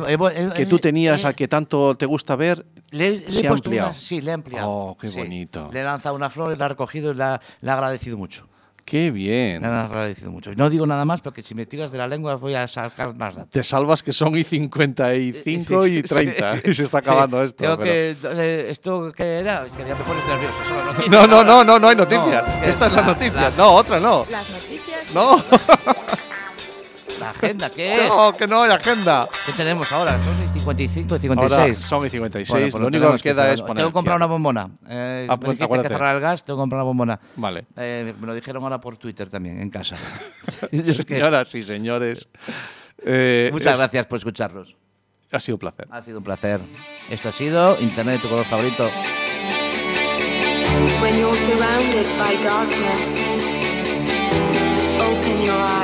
que tú tenías, al que tanto te gusta ver, se ha ampliado. una- sí, le he ampliado. Oh, qué sí. bonito. Le he lanzado una flor, la ha recogido y la, le ha agradecido mucho. Qué bien. han agradecido mucho. No digo nada más porque si me tiras de la lengua voy a sacar más datos. Te salvas que son y 55 y 30 y [LAUGHS] se está acabando esto. Tengo pero- que, eh, ¿Esto qué era? Es que ya me pones nervioso. No, no, no, no, no hay noticia. No, Esta es la la- noticia. la- No, otra no. Las noticias. No, [LAUGHS] La agenda, ¿qué [LAUGHS] es? no, que no hay agenda. ¿Qué tenemos ahora? Son y 55 y Ahora 56. son y 56. Bueno, pues lo lo único que queda es poner. Tengo que comprar una bombona. Eh, Ah, me pues, dijiste acuérdate. que cerrar el gas, tengo que comprar una bombona. Vale. Eh, me lo dijeron ahora por Twitter también, en casa. [LAUGHS] Señoras y señores. eh, Muchas es- gracias por escucharnos. Ha sido un placer. Ha sido un placer. Esto ha sido Internet, tu color favorito. When you're surrounded by darkness, open your eyes.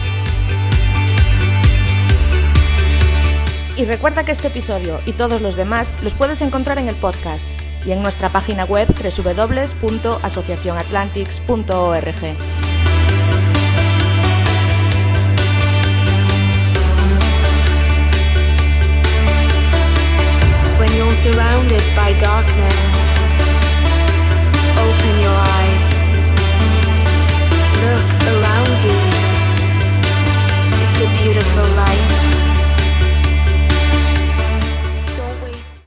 Y recuerda que este episodio y todos los demás los puedes encontrar en el podcast y en nuestra página web www.asociacionatlantics.org. when you're surrounded by darkness. Open your eyes. Look around you. It's a beautiful life.